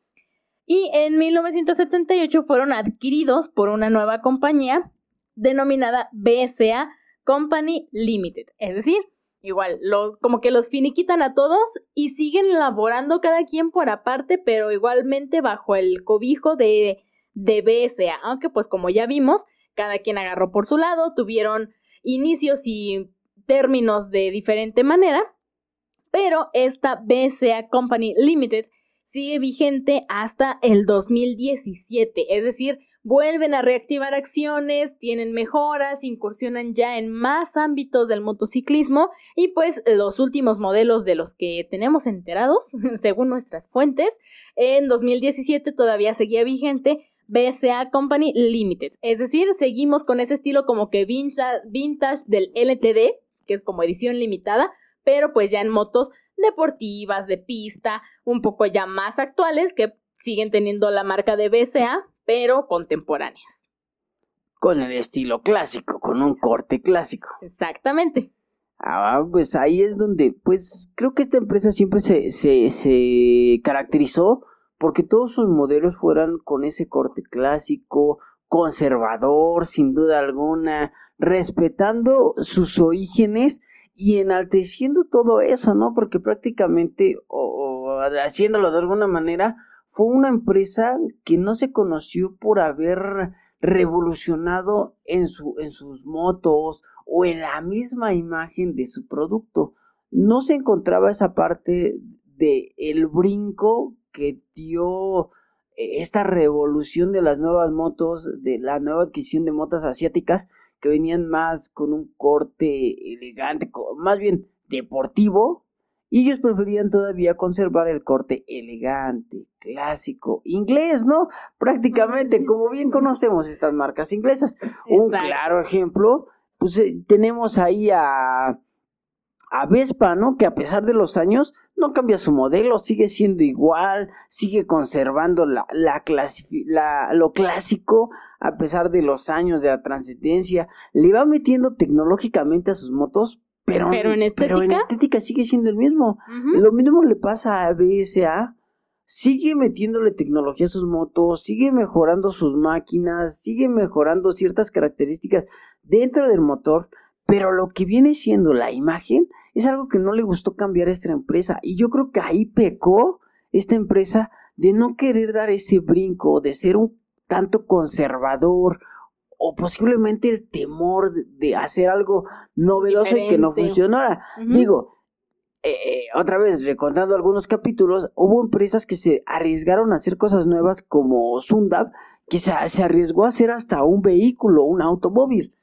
Y en 1978 fueron adquiridos por una nueva compañía denominada BSA Company Limited. Es decir, igual, como que los finiquitan a todos y siguen laborando cada quien por aparte, pero igualmente bajo el cobijo de, de BSA. Aunque pues como ya vimos, cada quien agarró por su lado, tuvieron inicios y términos de diferente manera, pero esta BSA Company Limited sigue vigente hasta el 2017, es decir, vuelven a reactivar acciones, tienen mejoras, incursionan ya en más ámbitos del motociclismo y pues los últimos modelos de los que tenemos enterados, <laughs> según nuestras fuentes, en 2017 todavía seguía vigente BSA Company Limited, es decir, seguimos con ese estilo como que vintage, vintage del LTD, que es como edición limitada, pero pues ya en motos deportivas, de pista, un poco ya más actuales que siguen teniendo la marca de BSA, pero contemporáneas. Con el estilo clásico, con un corte clásico. Exactamente. Ah, pues ahí es donde, pues creo que esta empresa siempre se, se, se caracterizó porque todos sus modelos fueran con ese corte clásico, conservador, sin duda alguna, respetando sus orígenes y enalteciendo todo eso, ¿no? Porque prácticamente, o, haciéndolo de alguna manera, fue una empresa que no se conoció por haber revolucionado en, su, en sus motos o en la misma imagen de su producto. No se encontraba esa parte de el brinco que dio eh, esta revolución de las nuevas motos, de la nueva adquisición de motos asiáticas que venían más con un corte elegante, más bien deportivo, y ellos preferían todavía conservar el corte elegante, clásico, inglés, ¿no? Prácticamente, como bien conocemos estas marcas inglesas. Un claro ejemplo, pues eh, tenemos ahí a a Vespa, ¿no? Que a pesar de los años no cambia su modelo, sigue siendo igual, sigue conservando la, la, la, lo clásico a pesar de los años de la trascendencia, le va metiendo tecnológicamente a sus motos, pero, pero, en, estética? pero en estética sigue siendo el mismo. Lo mismo le pasa a BSA, sigue metiéndole tecnología a sus motos, sigue mejorando sus máquinas, sigue mejorando ciertas características dentro del motor, pero lo que viene siendo la imagen es algo que no le gustó cambiar a esta empresa. Y yo creo que ahí pecó esta empresa de no querer dar ese brinco, de ser un tanto conservador o posiblemente el temor de, hacer algo novedoso y que no funcionara. Digo, eh, eh, otra vez, recordando algunos capítulos, hubo empresas que se arriesgaron a hacer cosas nuevas como Sundab, que se, arriesgó a hacer hasta un vehículo, un automóvil.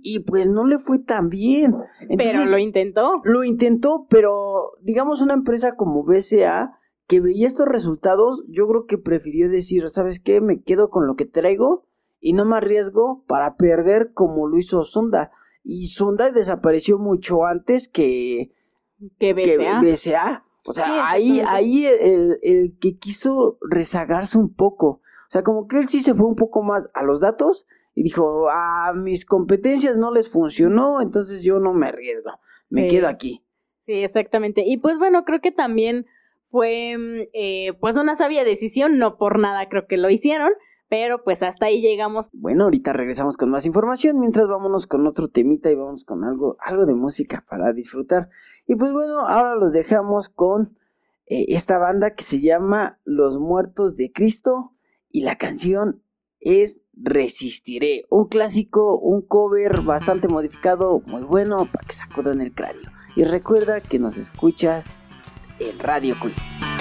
Y pues no le fue tan bien. pero lo intentó. Lo intentó, pero digamos una empresa como BCA que veía estos resultados, yo creo que prefirió decir, ¿sabes qué? Me quedo con lo que traigo y no me arriesgo para perder como lo hizo Sonda. Y Sonda desapareció mucho antes que, que BCA. O sea, ahí, ahí el, el que quiso rezagarse un poco. O sea, como que él sí se fue un poco más a los datos y dijo, a mis competencias no les funcionó, entonces yo no me arriesgo, me quedo aquí. Sí, exactamente. Y pues bueno, creo que también fue mm, eh, pues una sabia decisión, no por nada creo que lo hicieron, pero pues hasta ahí llegamos. Bueno, ahorita regresamos con más información, mientras vámonos con otro temita y vamos con algo, algo de música para disfrutar. Y pues bueno, ahora los dejamos con eh, esta banda que se llama Los Muertos de Cristo y la canción es Resistiré, un clásico, un cover bastante modificado, muy bueno para que sacudan el cráneo. Y recuerda que nos escuchas en Radio Queen.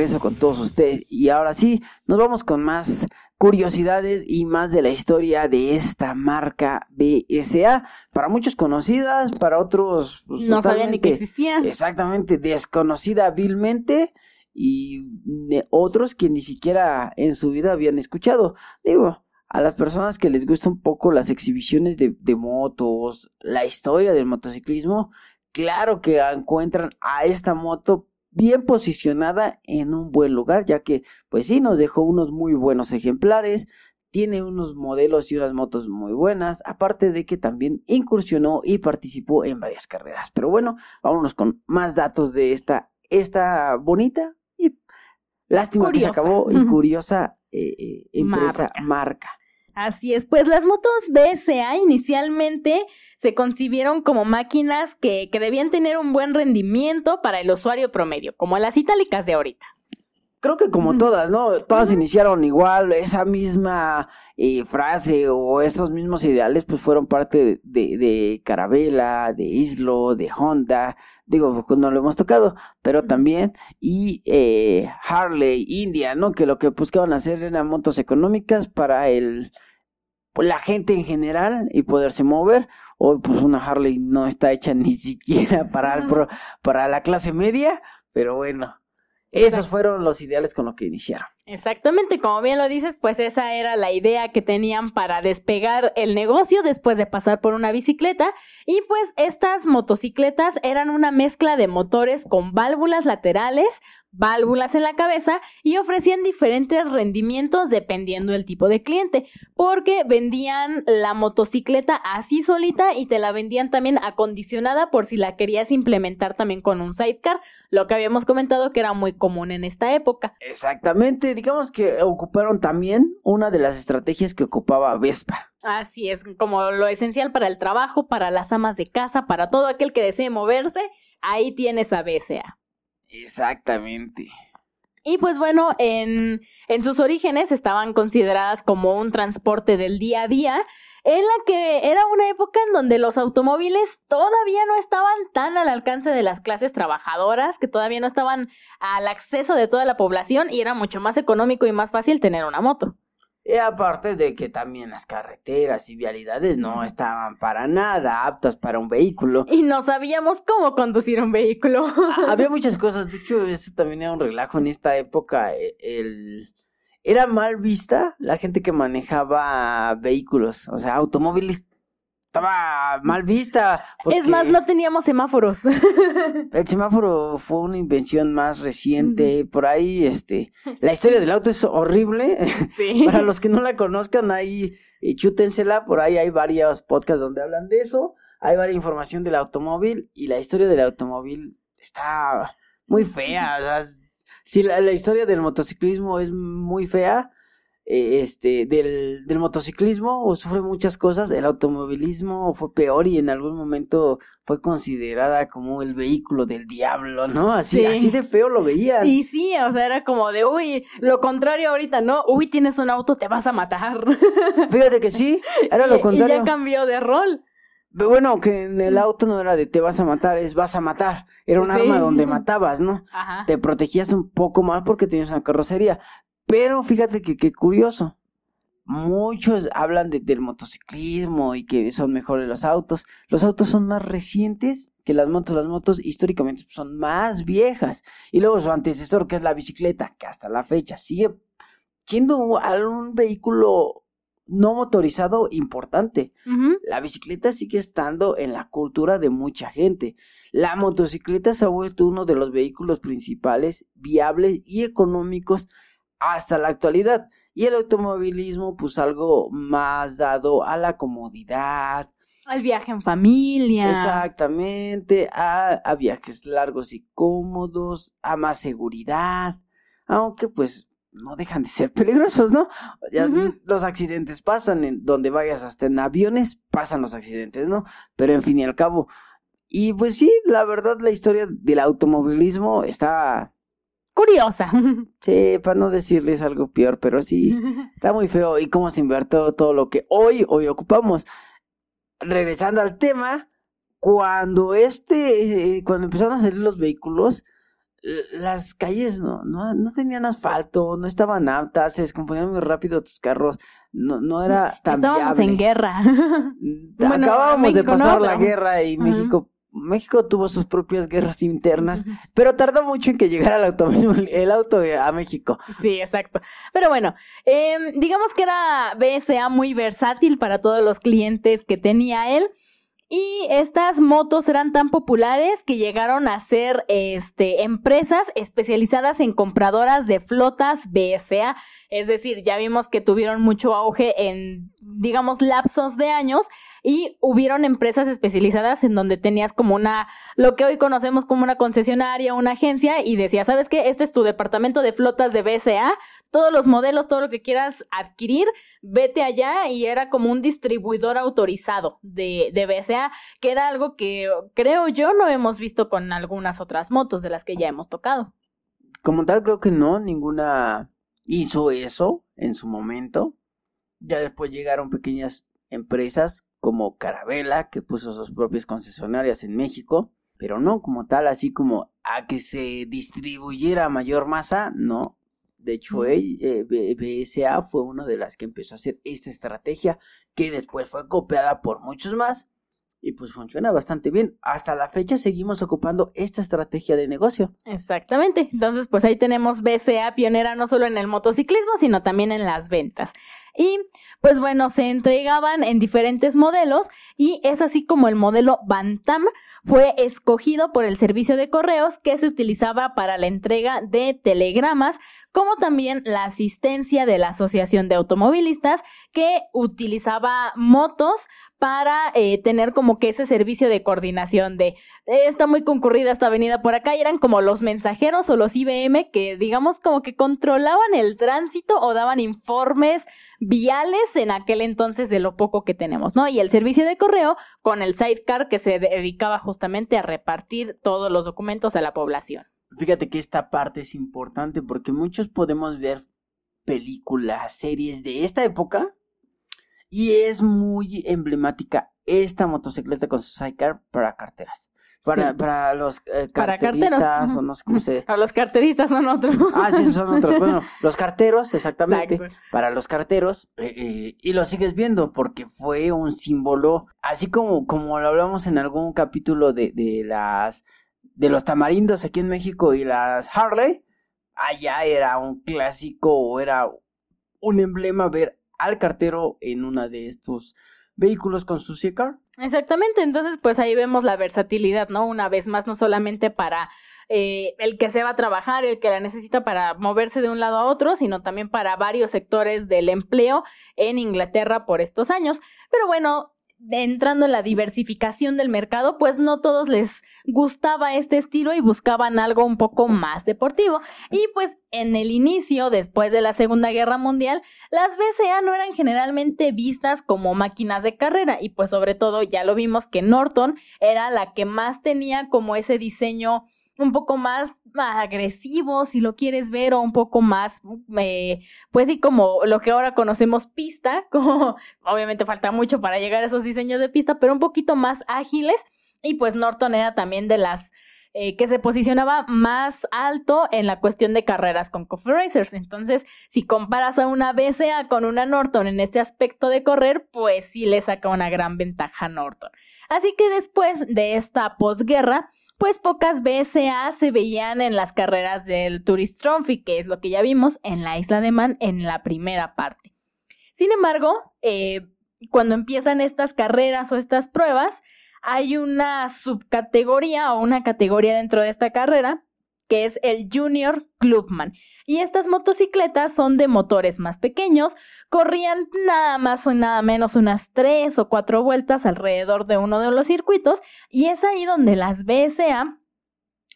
Regreso con todos ustedes. Y ahora sí, nos vamos con más curiosidades y más de la historia de esta marca BSA. Para muchos conocidas, para otros pues, No sabían ni que existía. Exactamente, desconocida vilmente. Y de otros que ni siquiera en su vida habían escuchado. Digo, a las personas que les gusta un poco las exhibiciones de, de motos, la historia del motociclismo, claro que encuentran a esta moto bien posicionada en un buen lugar, ya que, pues sí, nos dejó unos muy buenos ejemplares, tiene unos modelos y unas motos muy buenas, aparte de que también incursionó y participó en varias carreras. Pero bueno, vámonos con más datos de esta, esta bonita y lástima que se Curiosa. acabó y curiosa eh, eh, empresa Marca. marca. Así es, pues las motos BSA inicialmente se concibieron como máquinas que, que debían tener un buen rendimiento para el usuario promedio, como las itálicas de ahorita. Creo que como todas, ¿no? Todas iniciaron igual, esa misma eh, frase o esos mismos ideales pues fueron parte de, de, de Carabela, de Islo, de Honda, digo, pues, no lo hemos tocado, pero también, y eh, Harley, India, ¿no? Que lo que buscaban hacer eran motos económicas para el, pues, la gente en general y poderse mover. Hoy pues una Harley no está hecha ni siquiera <laughs> para, el pro- para la clase media, pero bueno. Esos fueron los ideales con los que iniciaron. Exactamente, como bien lo dices, pues esa era la idea que tenían para despegar el negocio después de pasar por una bicicleta. Y pues estas motocicletas eran una mezcla de motores con válvulas laterales, válvulas en la cabeza y ofrecían diferentes rendimientos dependiendo del tipo de cliente, porque vendían la motocicleta así solita y te la vendían también acondicionada por si la querías implementar también con un sidecar, lo que habíamos comentado que era muy común en esta época. Exactamente, digamos que ocuparon también una de las estrategias que ocupaba Vespa. Así es, como lo esencial para el trabajo, para las amas de casa, para todo aquel que desee moverse, ahí tienes a BSA. Exactamente. Y pues bueno, en, en sus orígenes estaban consideradas como un transporte del día a día, en la que era una época en donde los automóviles todavía no estaban tan al alcance de las clases trabajadoras, que todavía no estaban al acceso de toda la población y era mucho más económico y más fácil tener una moto. Y aparte de que también las carreteras y vialidades no estaban para nada aptas para un vehículo. Y no sabíamos cómo conducir un vehículo. Había <laughs> muchas cosas, de hecho, eso también era un relajo en esta época. e- El... Era mal vista la gente que manejaba vehículos, o sea, automóviles. Estaba mal vista. Es más, no teníamos semáforos. <laughs> El semáforo fue una invención más reciente. Por ahí, este, la historia del auto es horrible. sí. <laughs> Para los que no la conozcan, ahí chútensela. Por ahí hay varios podcasts donde hablan de eso. Hay varias información del automóvil y la historia del automóvil está muy fea. O sea, si la, la historia del motociclismo es muy fea, eh, este, del, del motociclismo o sufre muchas cosas, el automovilismo fue peor y en algún momento fue considerada como el vehículo del diablo, ¿no? Así, Sí. así de feo lo veían. Y sí, o sea, era como de, uy, lo contrario ahorita, ¿no? Uy, tienes un auto, te vas a matar. <laughs> Fíjate que sí, era Y- lo Y contrario. ya cambió de rol. Pero Bueno, que en el auto no era de te vas a matar, es vas a matar. Era un Sí. arma donde <laughs> matabas, ¿no? Ajá. Te protegías un poco más porque tenías una carrocería. Pero fíjate que qué curioso. Muchos hablan de- del motociclismo y que son mejores los autos. Los autos son más recientes que las motos. Las motos históricamente son más viejas. Y luego su antecesor, que es la bicicleta, que hasta la fecha sigue siendo un, un vehículo no motorizado importante. La bicicleta sigue estando en la cultura de mucha gente. La motocicleta se ha vuelto uno de los vehículos principales, viables y económicos hasta la actualidad. Y el automovilismo, pues algo más dado a la comodidad, El viaje en familia. exactamente, a, a viajes largos y cómodos, a más seguridad, aunque pues no dejan de ser <laughs> peligrosos, ¿no? Ya. Los accidentes pasan, en donde vayas hasta en aviones, pasan los accidentes, ¿no? Pero en fin y al cabo. Y pues sí, la verdad, la historia del automovilismo está, Curiosa. <laughs> sí, para no decirles algo peor, pero sí, <laughs> Está muy feo y cómo se invirtió todo lo que hoy, hoy ocupamos. Regresando al tema, cuando este, eh, cuando empezaron a salir los vehículos, las calles no, no, no tenían asfalto, no estaban aptas, se descomponían muy rápido tus carros, no, no era tan Estábamos viable. en guerra. <laughs> Mm, Bueno, Acabábamos de no, pasar la guerra y. México, México tuvo sus propias guerras internas, pero tardó mucho en que llegara el auto, <laughs> el auto a México. Sí, exacto. Pero bueno, em, digamos que era BSA muy versátil para todos los clientes que tenía él. Y estas motos eran tan populares que llegaron a ser este, empresas especializadas en compradoras de flotas BSA. Es decir, ya vimos que tuvieron mucho auge en, digamos, lapsos de años y hubieron empresas especializadas en donde tenías como una, lo que hoy conocemos como una concesionaria, una agencia y decía, ¿sabes qué? Este es tu departamento de flotas de BSA, todos los modelos, todo lo que quieras adquirir, vete allá y era como un distribuidor autorizado de, de BSA, que era algo que creo yo no hemos visto con algunas otras motos de las que ya hemos tocado. Como tal, creo que no, ninguna hizo eso en su momento. Ya después llegaron pequeñas empresas como Carabela, que puso sus propias concesionarias en México, pero no como tal, así como a que se distribuyera mayor masa, no. De hecho, eh, BSA fue una de las que empezó a hacer esta estrategia, que después fue copiada por muchos más, y pues funciona bastante bien. Hasta la fecha seguimos ocupando esta estrategia de negocio. Exactamente. Entonces, pues ahí tenemos BCA pionera no solo en el motociclismo, sino también en las ventas. Y pues bueno, se entregaban en diferentes modelos y es así como el modelo Bantam fue escogido por el servicio de correos que se utilizaba para la entrega de telegramas, como también la asistencia de la Asociación de Automovilistas que utilizaba motos para eh, tener como que ese servicio de coordinación de eh, está muy concurrida esta avenida por acá y eran como los mensajeros o los IBM que digamos como que controlaban el tránsito o daban informes viales en aquel entonces de lo poco que tenemos, ¿no? Y el servicio de correo con el sidecar que se dedicaba justamente a repartir todos los documentos a la población. Fíjate que esta parte es importante porque muchos podemos ver películas, series de esta época y es muy emblemática esta motocicleta con su sidecar para carteras. Para, Sí. para los eh, Para carteristas o no sé cómo se... <laughs> A los carteristas son otros. Ah, sí, son otros. Bueno, <laughs> los carteros, exactamente. Exacto. Para los carteros. eh, eh, y lo sigues viendo porque fue un símbolo, así como, como lo hablamos en algún capítulo de, de las de los tamarindos aquí en México y las Harley, allá era un clásico o era un emblema ver al cartero en una de estos vehículos con su sidecar. Exactamente, entonces pues ahí vemos la versatilidad, ¿no? Una vez más, no solamente para eh, el que se va a trabajar, el que la necesita para moverse de un lado a otro, sino también para varios sectores del empleo en Inglaterra por estos años. Pero bueno, entrando en la diversificación del mercado, pues no todos les gustaba este estilo y buscaban algo un poco más deportivo. Y pues en el inicio, después de la Segunda Guerra Mundial, las BCA no eran generalmente vistas como máquinas de carrera y pues sobre todo ya lo vimos que Norton era la que más tenía como ese diseño un poco más agresivo, si lo quieres ver, o un poco más, eh, pues sí, como lo que ahora conocemos pista, <laughs> como obviamente falta mucho para llegar a esos diseños de pista, pero un poquito más ágiles. Y pues Norton era también de las eh, que se posicionaba más alto en la cuestión de carreras con Coffee Racers. Entonces, si comparas a una BCA con una Norton en este aspecto de correr, pues sí le saca una gran ventaja a Norton. Así que después de esta posguerra, pues pocas BSA se veían en las carreras del Tourist Trophy, que es lo que ya vimos en la Isla de Man en la primera parte. Sin embargo, eh, cuando empiezan estas carreras o estas pruebas, hay una subcategoría o una categoría dentro de esta carrera que es el Junior Clubman. Y estas motocicletas son de motores más pequeños, corrían nada más o nada menos unas tres o cuatro vueltas alrededor de uno de los circuitos y es ahí donde las BSA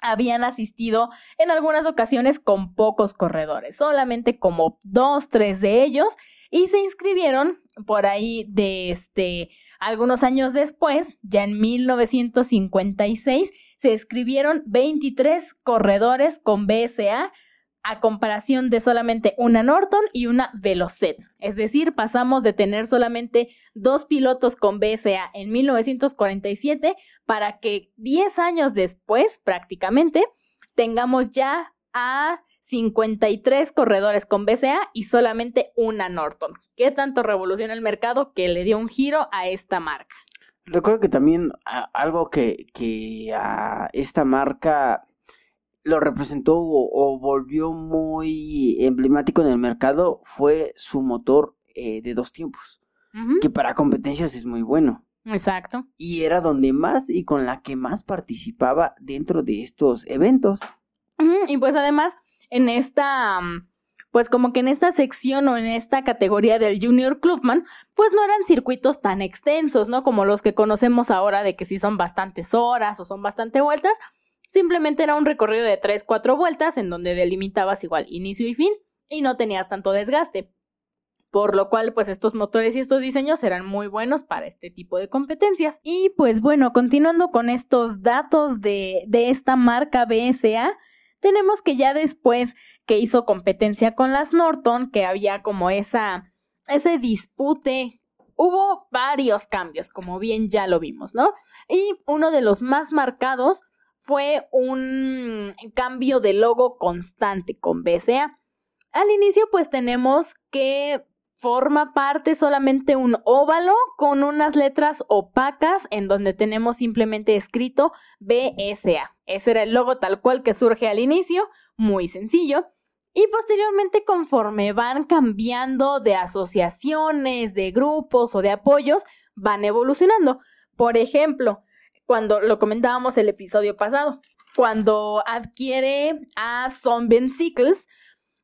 habían asistido en algunas ocasiones con pocos corredores, solamente como dos, tres de ellos, y se inscribieron por ahí de este algunos años después, ya en 1956, se escribieron 23 corredores con BSA a comparación de solamente una Norton y una Velocet. Es decir, pasamos de tener solamente dos pilotos con BSA en 1947 para que 10 años después, prácticamente, tengamos ya a 53 corredores con BSA y solamente una Norton. ¿Qué tanto revoluciona el mercado que le dio un giro a esta marca? Recuerdo que también algo que, que a esta marca lo representó o, volvió muy emblemático en el mercado fue su motor eh, de dos tiempos, que para competencias es muy bueno. Exacto. Y era donde más y con la que más participaba dentro de estos eventos. Y pues además, en esta, pues como que en esta sección o en esta categoría del Junior Clubman, pues no eran circuitos tan extensos, ¿no? Como los que conocemos ahora de que sí son bastantes horas o son bastante vueltas, Simplemente era un recorrido de 3, 4 vueltas en donde delimitabas igual inicio y fin y no tenías tanto desgaste. Por lo cual, pues estos motores y estos diseños eran muy buenos para este tipo de competencias. Y pues bueno, continuando con estos datos de, de esta marca BSA, tenemos que ya después que hizo competencia con las Norton, que había como esa, ese dispute, hubo varios cambios, como bien ya lo vimos, ¿no? Y uno de los más marcados fue un cambio de logo constante con BCA. Al inicio pues tenemos que forma parte solamente un óvalo con unas letras opacas en donde tenemos simplemente escrito BSA. Ese era el logo tal cual que surge al inicio, muy sencillo. Y posteriormente conforme van cambiando de asociaciones, de grupos o de apoyos, van evolucionando. Por ejemplo, cuando lo comentábamos el episodio pasado, cuando adquiere a Zombie Cycles,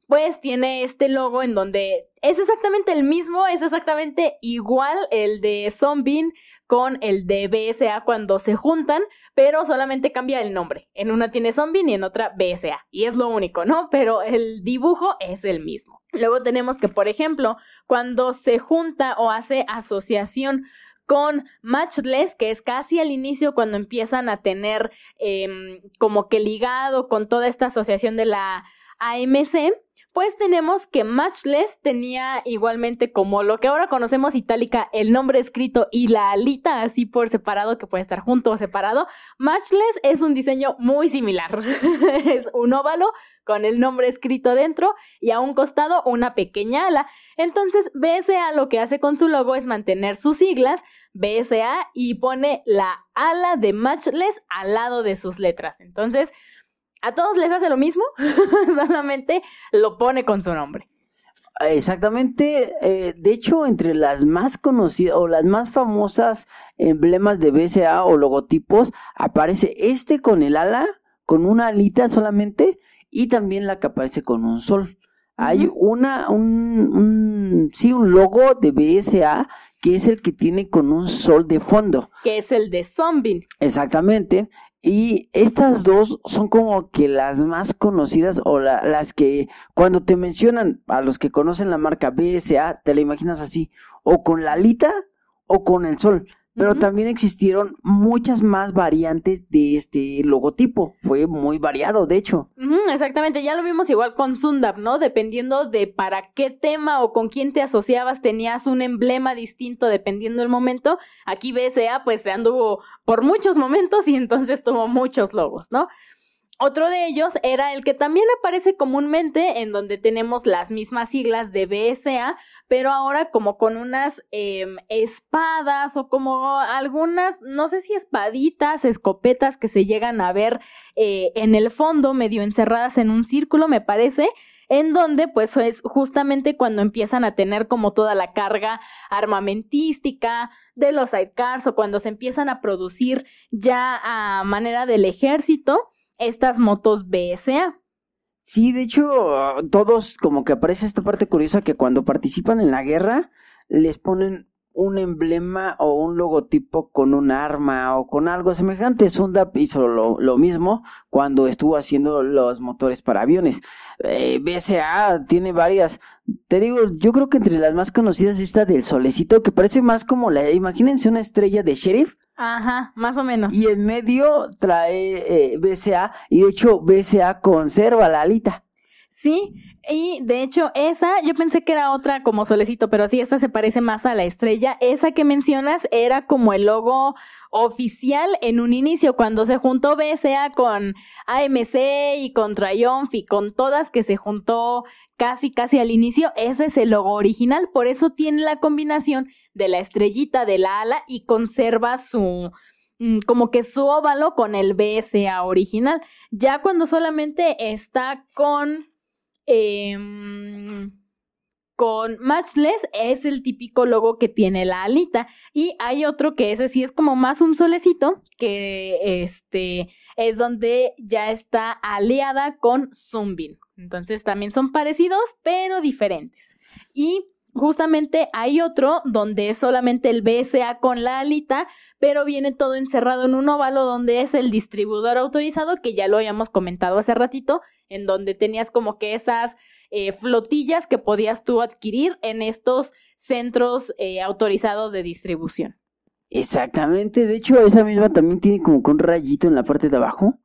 pues tiene este logo en donde es exactamente el mismo, es exactamente igual el de Zombie con el de BSA cuando se juntan, pero solamente cambia el nombre. En una tiene Zombie y en otra BSA. Y es lo único, ¿no? Pero el dibujo es el mismo. Luego tenemos que, por ejemplo, cuando se junta o hace asociación con Matchless, que es casi al inicio cuando empiezan a tener em, como que ligado con toda esta asociación de la AMC, pues tenemos que Matchless tenía igualmente como lo que ahora conocemos itálica, el nombre escrito y la alita así por separado, que puede estar junto o separado. Matchless es un diseño muy similar. <laughs> es un óvalo con el nombre escrito dentro y a un costado una pequeña ala. Entonces, BSA lo que hace con su logo es mantener sus siglas, BSA y pone la ala de Matchless al lado de sus letras. Entonces, a todos les hace lo mismo, <laughs> solamente lo pone con su nombre. Exactamente, eh, de hecho, entre las más conocidas o las más famosas emblemas de BSA o logotipos, aparece este con el ala, con una alita solamente, y también la que aparece con un sol. Hay una, un, un, sí, un logo de BSA que es el que tiene con un sol de fondo. Que es el de Zombie. Exactamente. Y estas dos son como que las más conocidas o las que cuando te mencionan a los que conocen la marca BSA, te la imaginas así, o con la alita o con el sol. Pero también existieron muchas más variantes de este logotipo. Fue muy variado, de hecho. exactamente, ya lo vimos igual con Sundap, ¿no? Dependiendo de para qué tema o con quién te asociabas, tenías un emblema distinto dependiendo del momento. Aquí BSA pues se anduvo por muchos momentos y entonces tuvo muchos logos, ¿no? Otro de ellos era el que también aparece comúnmente en donde tenemos las mismas siglas de BSA, pero ahora como con unas em, espadas o como algunas, no sé si espaditas, escopetas que se llegan a ver eh, en el fondo, medio encerradas en un círculo, me parece. en donde pues es justamente cuando empiezan a tener como toda la carga armamentística de los sidecars o cuando se empiezan a producir ya a manera del ejército estas motos BSA. Sí, de hecho, todos como que aparece esta parte curiosa que cuando participan en la guerra les ponen un emblema o un logotipo con un arma o con algo semejante. Sundap hizo lo, mismo cuando estuvo haciendo los motores para aviones. Eh, BSA tiene varias. Te digo, yo creo que entre las más conocidas esta del solecito, que parece más como la, imagínense una estrella de sheriff. Ajá, más o menos. Y en medio trae eh, BSA y de hecho BSA conserva la alita. Sí, y de hecho esa, yo pensé que era otra como solecito, pero sí, esta se parece más a la estrella. Esa que mencionas era como el logo oficial en un inicio, cuando se juntó BSA con AMC y con Triumph y con todas que se juntó casi casi al inicio, ese es el logo original, por eso tiene la combinación de la estrellita de la ala y conserva su mm, como que su óvalo con el BSA original. Ya cuando solamente está con Em, con Matchless es el típico logo que tiene la alita. Y hay otro que ese sí es como más un solecito, que este es donde ya está aliada con Zumbin. Entonces también son parecidos, pero diferentes. Y justamente hay otro donde es solamente el BSA con la alita, pero viene todo encerrado en un óvalo donde es el distribuidor autorizado, que ya lo habíamos comentado hace ratito, en donde tenías como que esas eh, flotillas que podías tú adquirir en estos centros eh, autorizados de distribución. Exactamente, de hecho esa misma también tiene como que un rayito en la parte de abajo,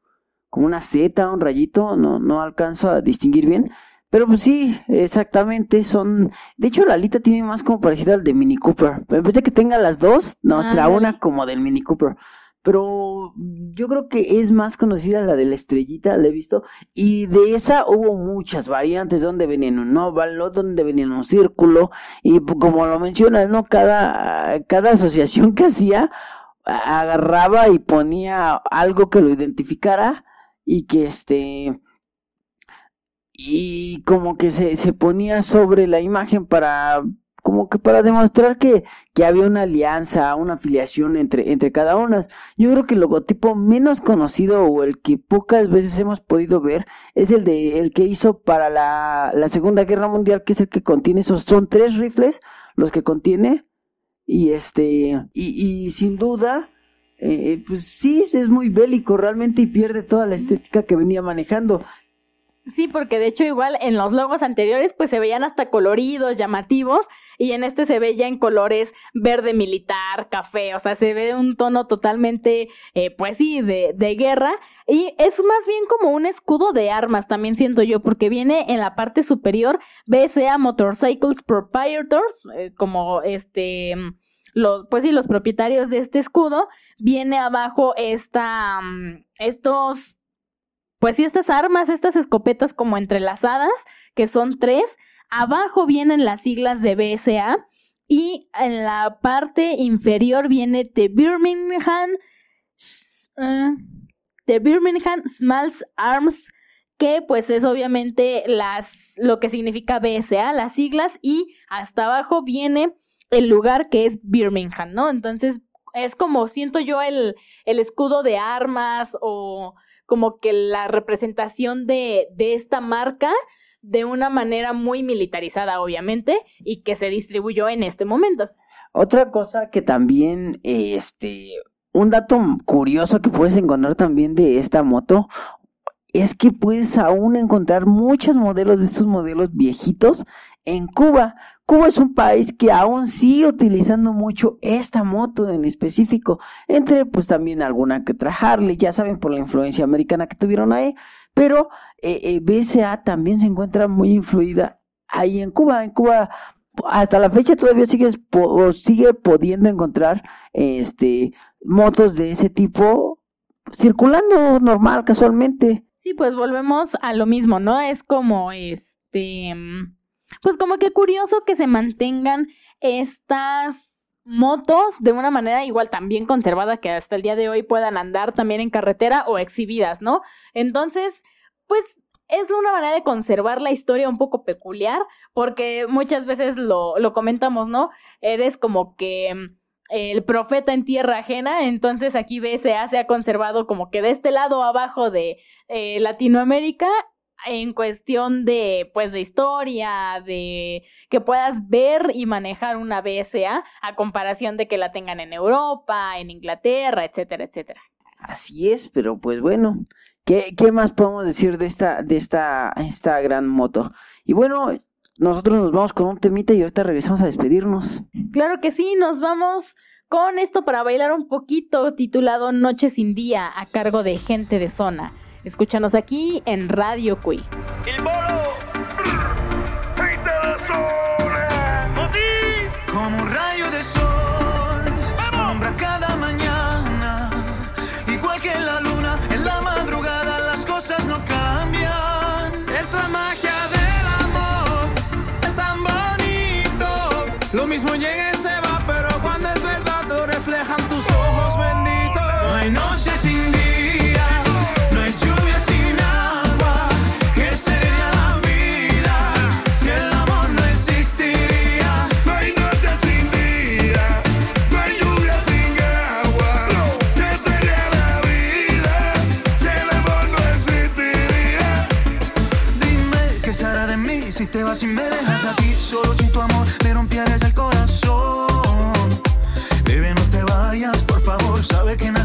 como una Z, un rayito, no, no alcanzo a distinguir bien, pero pues sí, exactamente, son... De hecho, la alita tiene más como parecida al de Mini Cooper. En vez de que tenga las dos, nos trae una como del Mini Cooper. Pero yo creo que es más conocida la de la estrellita, la he visto. Y de esa hubo muchas variantes, donde venía en un óvalo, donde venía en un círculo. Y como lo mencionas, ¿no? Cada, cada asociación que hacía agarraba y ponía algo que lo identificara y que este y como que se, se ponía sobre la imagen para como que para demostrar que, que había una alianza, una afiliación entre, entre cada una. Yo creo que el logotipo menos conocido o el que pocas veces hemos podido ver es el de el que hizo para la, la Segunda Guerra Mundial, que es el que contiene esos, son tres rifles los que contiene. Y este, y, y sin duda, eh, pues sí, es muy bélico realmente y pierde toda la estética que venía manejando. Sí, porque de hecho igual en los logos anteriores pues se veían hasta coloridos, llamativos, y en este se ve ya en colores verde militar, café, o sea, se ve un tono totalmente, eh, pues sí, de, de guerra, y es más bien como un escudo de armas, también siento yo, porque viene en la parte superior BSA Motorcycles Proprietors, eh, como este, los, pues sí, los propietarios de este escudo, viene abajo esta, mm, estos pues sí, estas armas, estas escopetas como entrelazadas, que son tres, abajo vienen las siglas de BSA y en la parte inferior viene The Birmingham, uh, The Birmingham Smalls Arms, que pues es obviamente las, lo que significa BSA, las siglas, y hasta abajo viene el lugar que es Birmingham, ¿no? Entonces es como siento yo el, el escudo de armas o como que la representación de, de esta marca de una manera muy militarizada, obviamente, y que se distribuyó en este momento. Otra cosa que también, este, un dato curioso que puedes encontrar también de esta moto es que puedes aún encontrar muchos modelos de estos modelos viejitos en Cuba. Cuba es un país que aún sigue utilizando mucho esta moto en específico, entre pues también alguna que otra Harley, ya saben por la influencia americana que tuvieron ahí, pero eh, eh BSA también se encuentra muy influida ahí en Cuba. En Cuba hasta la fecha todavía sigue, sigue pudiendo encontrar este motos de ese tipo circulando normal, casualmente. Sí, pues volvemos a lo mismo, ¿no? Es como este pues como que curioso que se mantengan estas motos de una manera igual también conservada que hasta el día de hoy puedan andar también en carretera o exhibidas, ¿no? Entonces, pues es una manera de conservar la historia un poco peculiar, porque muchas veces lo, lo comentamos, ¿no? Eres como que mm, el profeta en tierra ajena, entonces aquí BSA se ha conservado como que de este lado abajo de eh, Latinoamérica en cuestión de pues de historia, de que puedas ver y manejar una BSA a comparación de que la tengan en Europa, en Inglaterra, etcétera, etcétera. Así es, pero pues bueno, ¿qué, qué más podemos decir de esta, de esta, esta gran moto? Y bueno, nosotros nos vamos con un temita y ahorita regresamos a despedirnos. Claro que sí, nos vamos con esto para bailar un poquito titulado Noche sin Día a cargo de gente de zona. Escúchanos aquí en Radio Cui. Como rayo vas y me dejas aquí solo sin tu amor me rompieres el corazón. Bebé, no te vayas, por favor. Sabe que naciste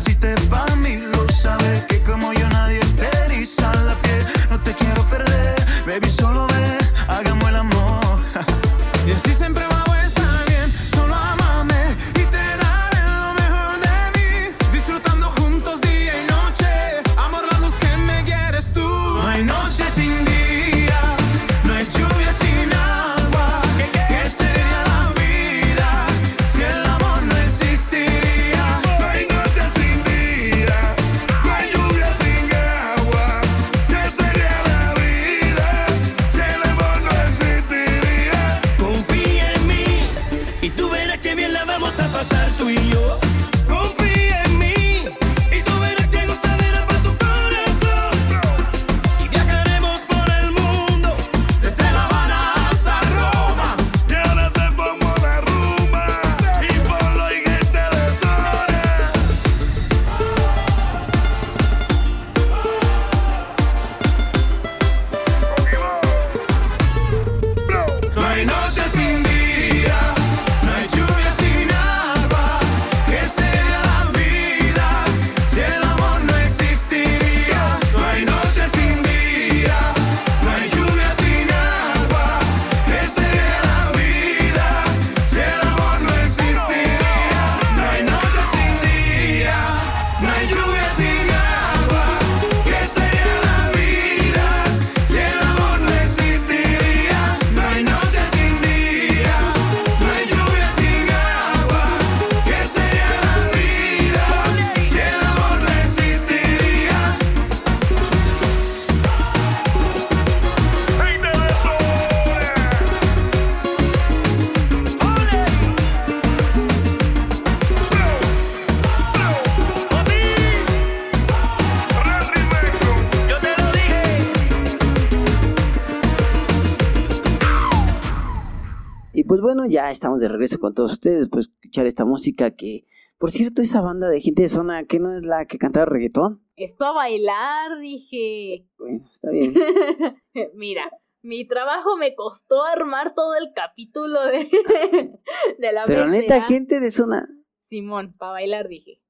ya estamos de regreso con todos ustedes, pues escuchar esta música que, por cierto, esa banda de gente de zona, que no es la que cantaba reggaetón. Esto a bailar, dije. Bueno, está bien. <laughs> Mira, mi trabajo me costó armar todo el capítulo de, <laughs> de la Pero neta, gente de zona. Simón, para bailar dije.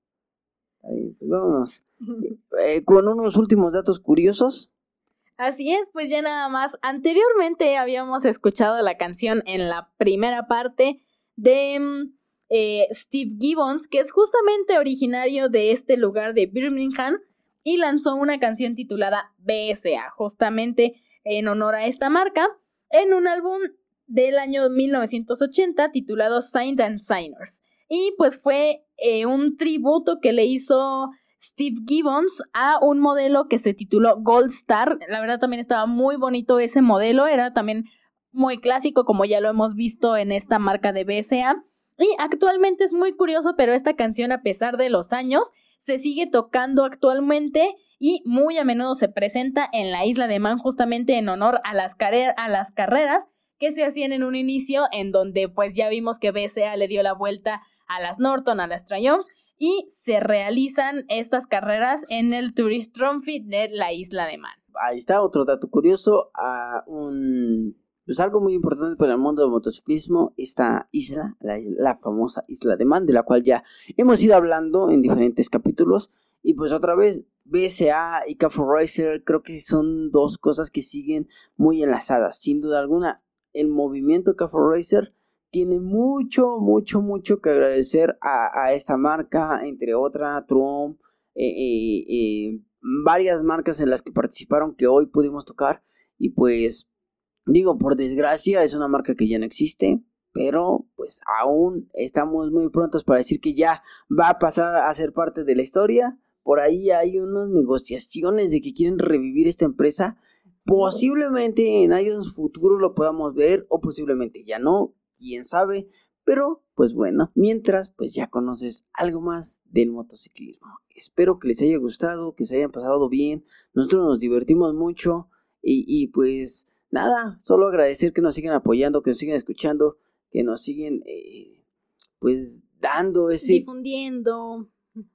Bien, pues vámonos. <laughs> Eh, con unos últimos datos curiosos. Así es, pues ya nada más. Anteriormente habíamos escuchado la canción en la primera parte de mm, eh, Steve Gibbons, que es justamente originario de este lugar de Birmingham, y lanzó una canción titulada BSA, justamente en honor a esta marca, en un álbum del año 1980 titulado Saint and Signers. Y pues fue eh, un tributo que le hizo Steve Gibbons a un modelo que se tituló Gold Star. La verdad también estaba muy bonito ese modelo, era también muy clásico como ya lo hemos visto en esta marca de BSA. Y actualmente es muy curioso, pero esta canción a pesar de los años se sigue tocando actualmente y muy a menudo se presenta en la isla de Man justamente en honor a las, carreras que se hacían en un inicio en donde pues ya vimos que BCA le dio la vuelta a las Norton, a las Triumph y se realizan estas carreras en el Tourist Trophy de la isla de Man. Ahí está otro dato curioso, un pues algo muy importante para el mundo del motociclismo, esta isla, la, la famosa isla de Man, de la cual ya hemos ido hablando en diferentes capítulos. Y pues otra vez, BSA y Cafu Racer creo que son dos cosas que siguen muy enlazadas. Sin duda alguna, el movimiento Cafu Racer tiene mucho, mucho, mucho que agradecer a, esta marca, entre otras, Trump, eh, eh, eh, varias marcas en las que participaron que hoy pudimos tocar. Y pues, digo, por desgracia, es una marca que ya no existe. Pero pues aún estamos muy prontos para decir que ya va a pasar a ser parte de la historia. Por ahí hay unas negociaciones de que quieren revivir esta empresa. Posiblemente en años futuros lo podamos ver o posiblemente ya no, quién sabe. Pero pues bueno, mientras pues ya conoces algo más del motociclismo. Espero que les haya gustado, que se hayan pasado bien. Nosotros nos divertimos mucho y, y pues nada, solo agradecer que nos sigan apoyando, que nos sigan escuchando, que nos siguen eh, pues dando ese Difundiendo.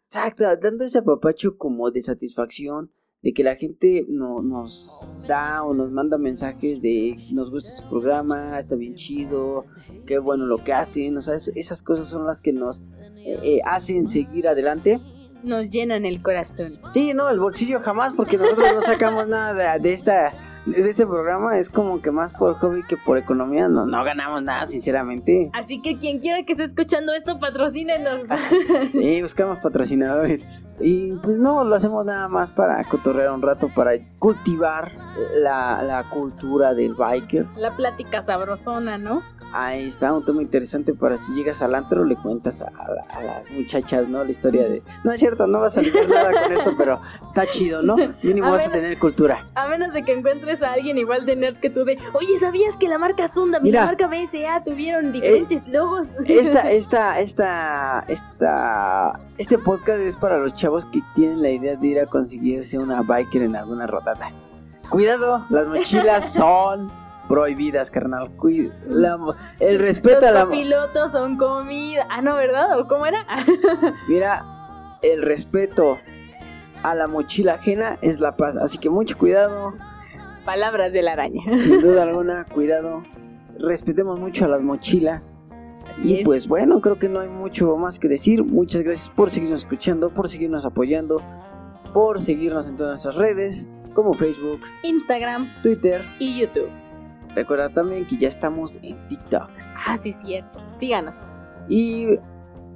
Exacto, dando ese apapacho como de satisfacción de que la gente no, nos da o nos manda mensajes de nos gusta su programa, está bien chido, qué bueno lo que hacen, o sea, es- esas cosas son las que nos eh, eh, hacen seguir adelante. Nos llenan el corazón. Sí, no, el bolsillo jamás, porque nosotros no sacamos nada de, de esta de este programa, es como que más por hobby que por economía, no, no ganamos nada, sinceramente. Así que quien quiera que esté escuchando esto, patrocínenos. <laughs> Sí, buscamos patrocinadores. Y pues no, lo hacemos nada más para cotorrear un rato, para cultivar la, la cultura del biker. La plática sabrosona, ¿no? Ahí está un tema interesante para si llegas al antro le cuentas a, a- a las muchachas, ¿no? La historia de... No es cierto, no vas a lidiar <laughs> nada con esto, pero está chido, ¿no? Mínimo A vas a ver. tener cultura. A menos de que encuentres a alguien igual de nerd que tú de, oye, ¿sabías que la marca Sundam y Mira. la marca BSA tuvieron diferentes logos? Esta, <laughs> esta, esta, esta, este podcast es para los chavos que tienen la idea de ir a conseguirse una biker en alguna rodada. Cuidado, las mochilas <laughs> son prohibidas, carnal. La el respeto Los a la... pilotos son comida. Ah, no, ¿verdad? ¿O cómo era? <laughs> Mira, el respeto a la mochila ajena es la paz. Así que mucho cuidado, Palabras de la araña. sin <laughs> duda alguna, cuidado. Respetemos mucho a las mochilas. Así Y es. pues bueno, creo que no hay mucho más que decir. Muchas gracias por seguirnos escuchando, por seguirnos apoyando, por seguirnos en todas nuestras redes, como Facebook, Instagram Twitter. y YouTube. Recuerda también que ya estamos en TikTok. Ah, sí, es cierto. Síganos. Y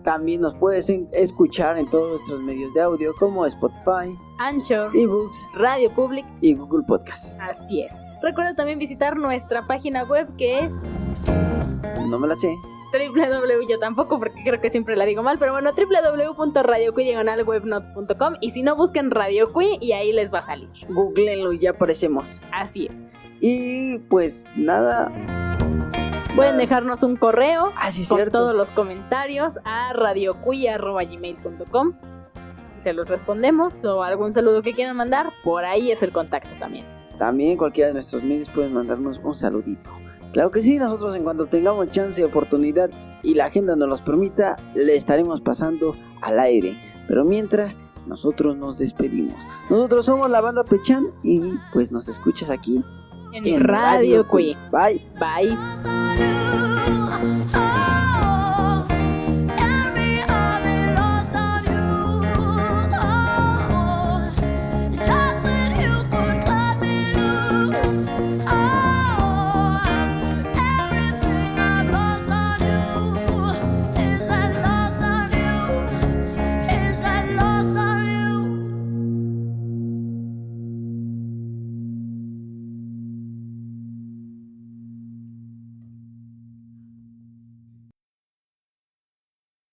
también nos puedes escuchar en todos nuestros medios de audio, como Spotify, Anchor, eBooks Radio Public. y Google Podcast. Así es. Recuerda también visitar nuestra página web que es No me la sé. www, yo tampoco porque creo que siempre la digo mal, pero bueno, www.radioqui.webnotes.com y si no busquen Radio Qui y ahí les va a salir. Googleenlo y ya aparecemos. Así es. Y pues nada. Pueden dejarnos un correo Ah, sí, con cierto. todos los comentarios a radioqui.gmail.com Se los respondemos o algún saludo que quieran mandar, por ahí es el contacto también. También cualquiera de nuestros medios pueden mandarnos un saludito. Claro que sí, nosotros en cuanto tengamos chance, oportunidad y la agenda nos los permita, le estaremos pasando al aire. Pero mientras, nosotros nos despedimos. Nosotros somos la banda Pechan y pues nos escuchas aquí En, Radio Qui. Bye. Bye.